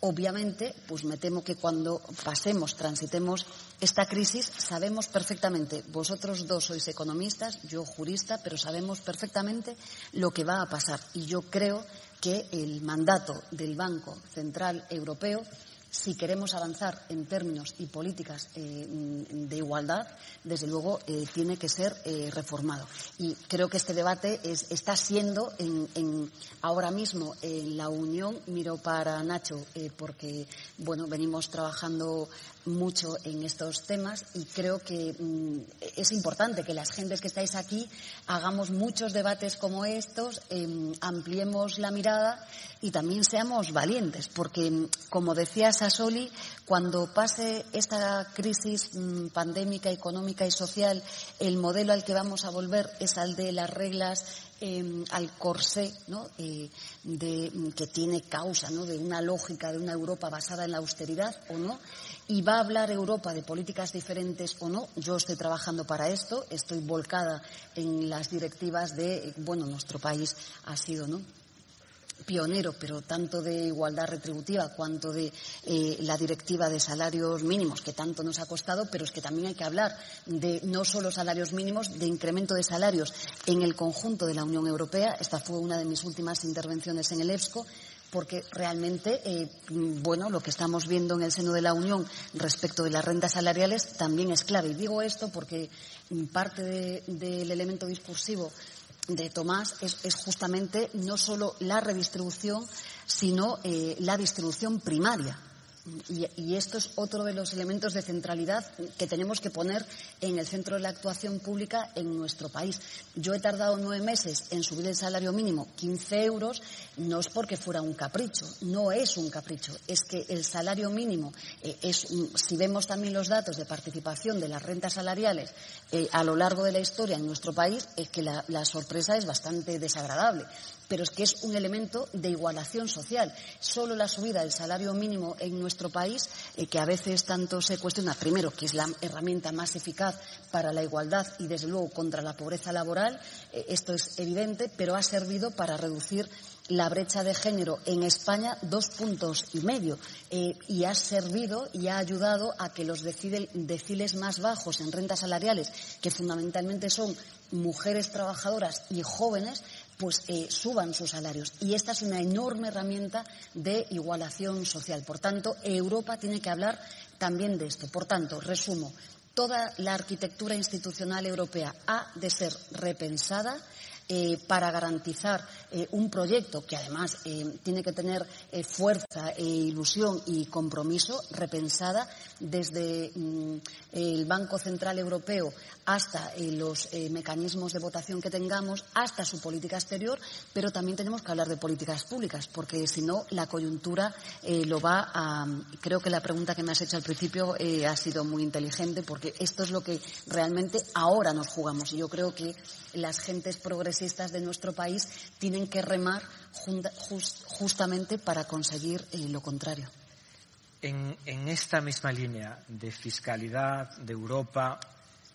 obviamente, pues me temo que cuando pasemos, transitemos esta crisis, sabemos perfectamente, vosotros dos sois economistas, yo jurista, pero sabemos perfectamente lo que va a pasar. Y yo creo que el mandato del Banco Central Europeo si queremos avanzar en términos y políticas eh, de igualdad, desde luego eh, tiene que ser eh, reformado. Y creo que este debate está siendo en, ahora mismo en la Unión, miro para Nacho, porque bueno, venimos trabajando mucho en estos temas y creo que mm, es importante que las gentes que estáis aquí hagamos muchos debates como estos, em, ampliemos la mirada y también seamos valientes, porque mm, como decía Sassoli, cuando pase esta crisis mm, pandémica, económica y social, el modelo al que vamos a volver es al de las reglas Em, al corsé ¿no? Eh, de, que tiene causa ¿no? de una lógica de una Europa basada en la austeridad o no y va a hablar Europa de políticas diferentes o no yo estoy trabajando para esto estoy volcada en las directivas de bueno nuestro país ha sido no pionero, pero tanto de igualdad retributiva cuanto de eh, la directiva de salarios mínimos, que tanto nos ha costado, pero es que también hay que hablar de no solo salarios mínimos, de incremento de salarios en el conjunto de la Unión Europea. Esta fue una de mis últimas intervenciones en el EFSCO porque realmente, eh, bueno, lo que estamos viendo en el seno de la Unión respecto de las rentas salariales también es clave. Y digo esto porque parte del elemento discursivo de Tomás es, justamente no solo la redistribución, sino eh, la distribución primaria y, esto es otro de los elementos de centralidad que tenemos que poner en el centro de la actuación pública en nuestro país. Yo he tardado nueve meses en subir el salario mínimo 15 euros, no es porque fuera un capricho, no es un capricho, es que el salario mínimo eh, es, si vemos también los datos de participación de las rentas salariales eh, a lo largo de la historia en nuestro país, es que la sorpresa es bastante desagradable pero es que es un elemento de igualación social. Solo la subida del salario mínimo en nuestro país, eh, que a veces tanto se cuestiona, primero, que es la herramienta más eficaz para la igualdad y, desde luego, contra la pobreza laboral, eh, esto es evidente, pero ha servido para reducir la brecha de género en España dos puntos y medio eh, y ha servido y ha ayudado a que los deciles más bajos en rentas salariales, que fundamentalmente son mujeres trabajadoras y jóvenes, pues eh, suban sus salarios. Y esta es una enorme herramienta de igualación social. Por tanto, Europa tiene que hablar también de esto. Por tanto, resumo, toda la arquitectura institucional europea ha de ser repensada eh, para garantizar eh, un proyecto que además tiene que tener fuerza, e ilusión y compromiso repensada desde mm, el Banco Central Europeo hasta los mecanismos de votación que tengamos, hasta su política exterior, pero también tenemos que hablar de políticas públicas, porque si no, la coyuntura lo va a. Creo que la pregunta que me has hecho al principio ha sido muy inteligente, porque esto es lo que realmente ahora nos jugamos. Y yo creo que las gentes progresistas de nuestro país tienen que remar justamente para conseguir eh, lo contrario. En, esta misma línea de fiscalidad, de Europa,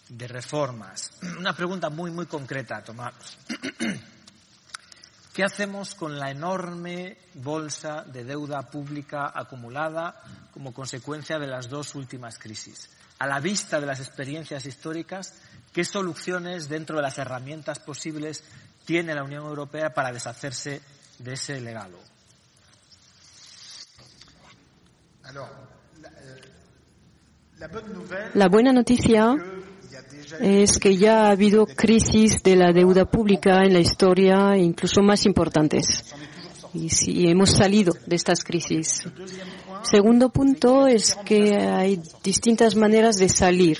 de reformas, una pregunta muy, muy concreta, Tomás. ¿Qué hacemos con la enorme bolsa de deuda pública acumulada como consecuencia de las dos últimas crisis? A la vista de las experiencias históricas, ¿Qué soluciones dentro de las herramientas posibles tiene la Unión Europea para deshacerse de ese legado? La buena noticia es que ya ha habido crisis de la deuda pública en la historia, incluso más importantes. Y sí, hemos salido de estas crisis. Segundo punto es que hay distintas maneras de salir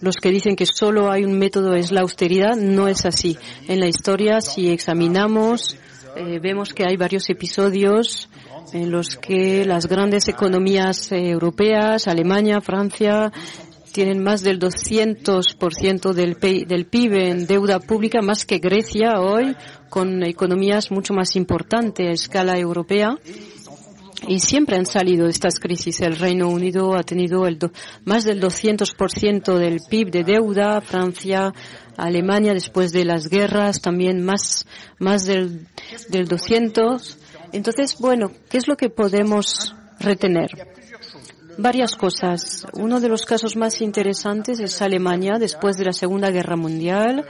los que dicen que solo hay un método es la austeridad, no es así. En la historia, si examinamos, eh, vemos que hay varios episodios en los que las grandes economías eh, europeas, Alemania, Francia, tienen más del 200% del, PIB en deuda pública, más que Grecia hoy, con economías mucho más importantes a escala europea. Y siempre han salido estas crisis. El Reino Unido ha tenido el más del 200% del PIB de deuda, Francia, Alemania después de las guerras también más, más del, del 200. Entonces, bueno, ¿qué es lo que podemos retener? Varias cosas. Uno de los casos más interesantes es Alemania después de la Segunda Guerra Mundial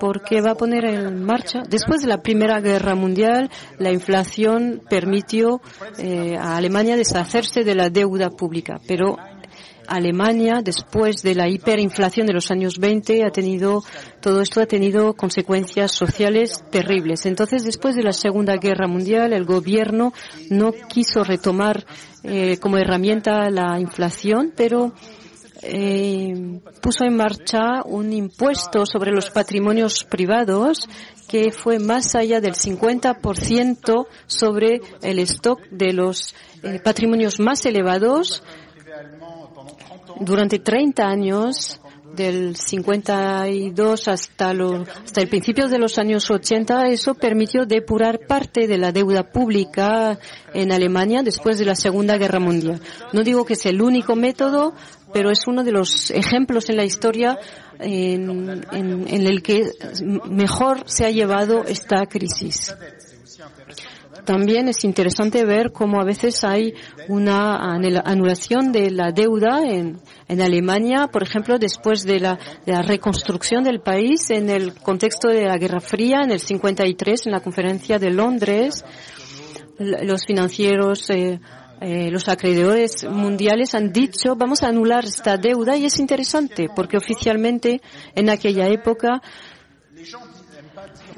porque va a poner en marcha, después de la Primera Guerra Mundial, la inflación permitió eh, a Alemania deshacerse de la deuda pública, pero Alemania, después de la hiperinflación de los años 20, ha tenido, todo esto ha tenido consecuencias sociales terribles. Entonces, después de la Segunda Guerra Mundial, el gobierno no quiso retomar eh, como herramienta la inflación, pero eh, puso en marcha un impuesto sobre los patrimonios privados que fue más allá del 50% sobre el stock de los eh, patrimonios más elevados. Durante 30 años del 52 hasta, hasta el principio de los años 80, eso permitió depurar parte de la deuda pública en Alemania después de la Segunda Guerra Mundial. No digo que es el único método, pero es uno de los ejemplos en la historia en, en el que mejor se ha llevado esta crisis. También es interesante ver cómo a veces hay una anulación de la deuda en, Alemania, por ejemplo, después de la, reconstrucción del país en el contexto de la Guerra Fría, en el 53, en la conferencia de Londres, los financieros eh, eh, los acreedores mundiales han dicho vamos a anular esta deuda y es interesante porque oficialmente en aquella época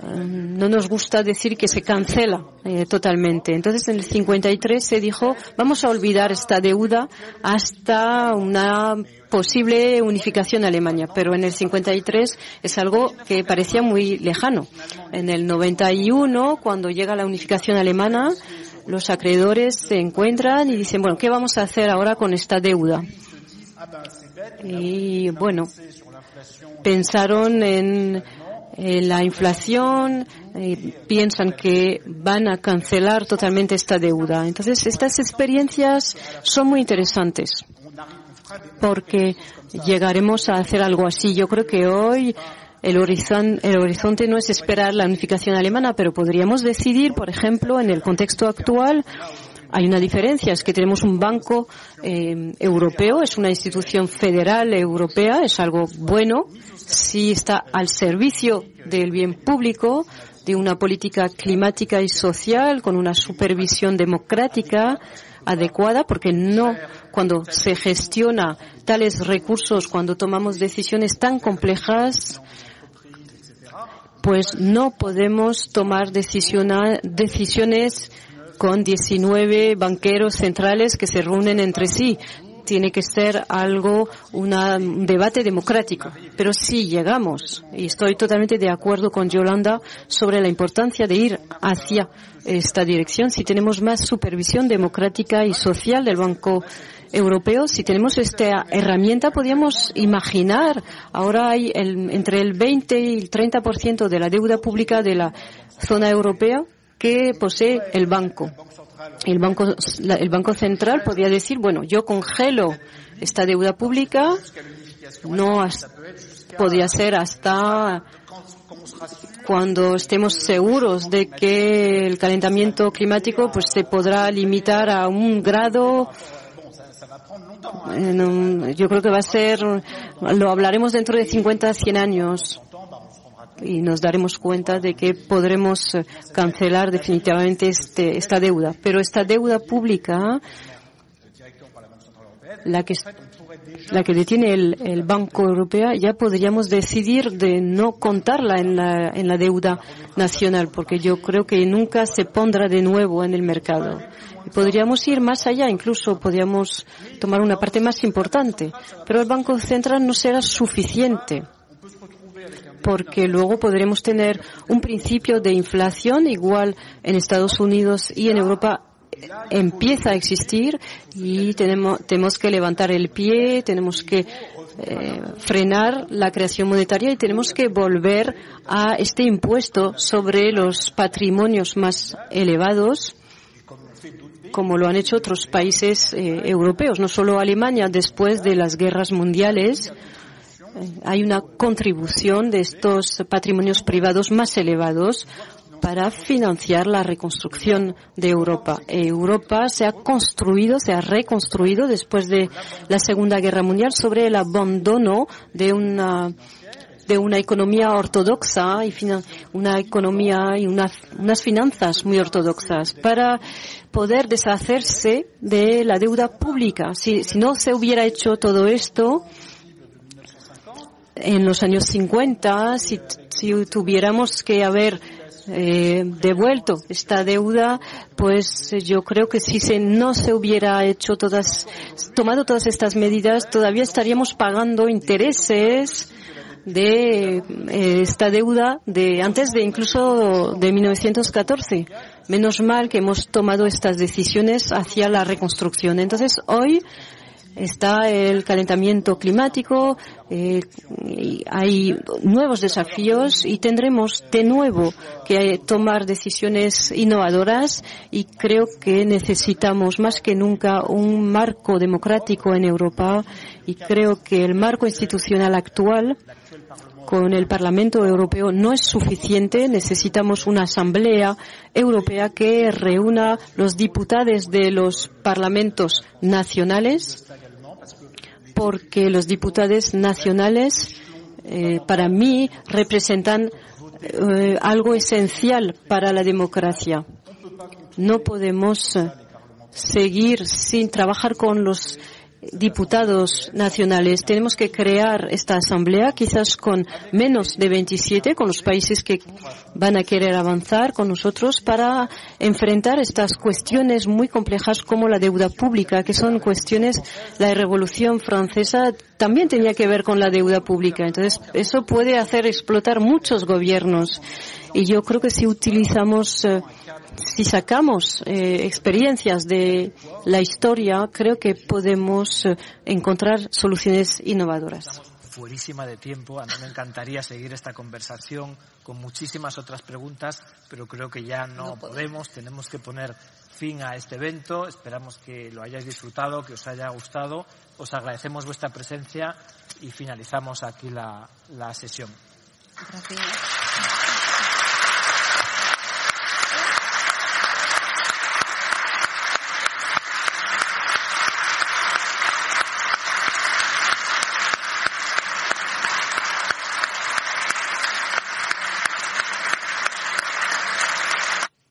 no nos gusta decir que se cancela eh, totalmente. Entonces, en el 53 se dijo, vamos a olvidar esta deuda hasta una posible unificación Alemania. Pero en el 53 es algo que parecía muy lejano. En el 91, cuando llega la unificación alemana, los acreedores se encuentran y dicen, bueno, ¿qué vamos a hacer ahora con esta deuda? Y bueno, pensaron en, la inflación, y piensan que van a cancelar totalmente esta deuda. Entonces, estas experiencias son muy interesantes porque llegaremos a hacer algo así. Yo creo que hoy el, horizonte no es esperar la unificación alemana, pero podríamos decidir, por ejemplo, en el contexto actual, hay una diferencia, es que tenemos un banco eh, europeo, es una institución federal europea, es algo bueno, si está al servicio del bien público, de una política climática y social, con una supervisión democrática adecuada, porque no cuando se gestiona tales recursos, cuando tomamos decisiones tan complejas, pues no podemos tomar decisiones con 19 banqueros centrales que se reúnen entre sí. Tiene que ser algo, un debate democrático. Pero si llegamos, y estoy totalmente de acuerdo con Yolanda sobre la importancia de ir hacia esta dirección, si tenemos más supervisión democrática y social del Banco europeos, si tenemos esta herramienta, podríamos imaginar, ahora hay entre el 20 y el 30% de la deuda pública de la zona europea que posee el banco. El banco, el banco central podría decir, bueno, yo congelo esta deuda pública, no podría ser hasta cuando estemos seguros de que el calentamiento climático pues se podrá limitar a un grado yo creo que va a ser, lo hablaremos dentro de 50, 100 años y nos daremos cuenta de que podremos cancelar definitivamente este, esta deuda. Pero esta deuda pública, la que, la que detiene el, el Banco Europeo, ya podríamos decidir de no contarla en la, en la deuda nacional, porque yo creo que nunca se pondrá de nuevo en el mercado. Podríamos ir más allá, incluso podríamos tomar una parte más importante, pero el Banco Central no será suficiente porque luego podremos tener un principio de inflación igual en Estados Unidos y en Europa empieza a existir y tenemos, que levantar el pie, tenemos que eh, frenar la creación monetaria y tenemos que volver a este impuesto sobre los patrimonios más elevados como lo han hecho otros países eh, europeos, no solo Alemania, después de las guerras mundiales. Hay una contribución de estos patrimonios privados más elevados para financiar la reconstrucción de Europa. Europa se ha construido, se ha reconstruido después de la Segunda Guerra Mundial sobre el abandono de una de una economía ortodoxa y una economía y unas, unas finanzas muy ortodoxas para poder deshacerse de la deuda pública. Si, si no se hubiera hecho todo esto en los años 50, si, si tuviéramos que haber eh, devuelto esta deuda, pues yo creo que si se, no se hubiera hecho todas, tomado todas estas medidas, todavía estaríamos pagando intereses de eh, esta deuda de antes de incluso de 1914. Menos mal que hemos tomado estas decisiones hacia la reconstrucción. Entonces, hoy está el calentamiento climático, eh, hay nuevos desafíos y tendremos de nuevo que tomar decisiones innovadoras y creo que necesitamos más que nunca un marco democrático en Europa y creo que el marco institucional actual con el Parlamento Europeo no es suficiente. Necesitamos una asamblea europea que reúna los diputados de los parlamentos nacionales, porque los diputados nacionales, eh, para mí, representan eh, algo esencial para la democracia. No podemos seguir sin trabajar con los diputados nacionales. Tenemos que crear esta asamblea, quizás con menos de 27, con los países que van a querer avanzar con nosotros para enfrentar estas cuestiones muy complejas como la deuda pública, que son cuestiones, la revolución francesa también tenía que ver con la deuda pública. Entonces, eso puede hacer explotar muchos gobiernos. Y yo creo que si utilizamos eh, si sacamos eh, experiencias de la historia, creo que podemos eh, encontrar soluciones innovadoras. Fuerísima de tiempo, a mí me encantaría seguir esta conversación con muchísimas otras preguntas, pero creo que ya no, podemos, tenemos que poner fin a este evento. Esperamos que lo hayáis disfrutado, que os haya gustado. Os agradecemos vuestra presencia y finalizamos aquí la, la sesión. Gracias.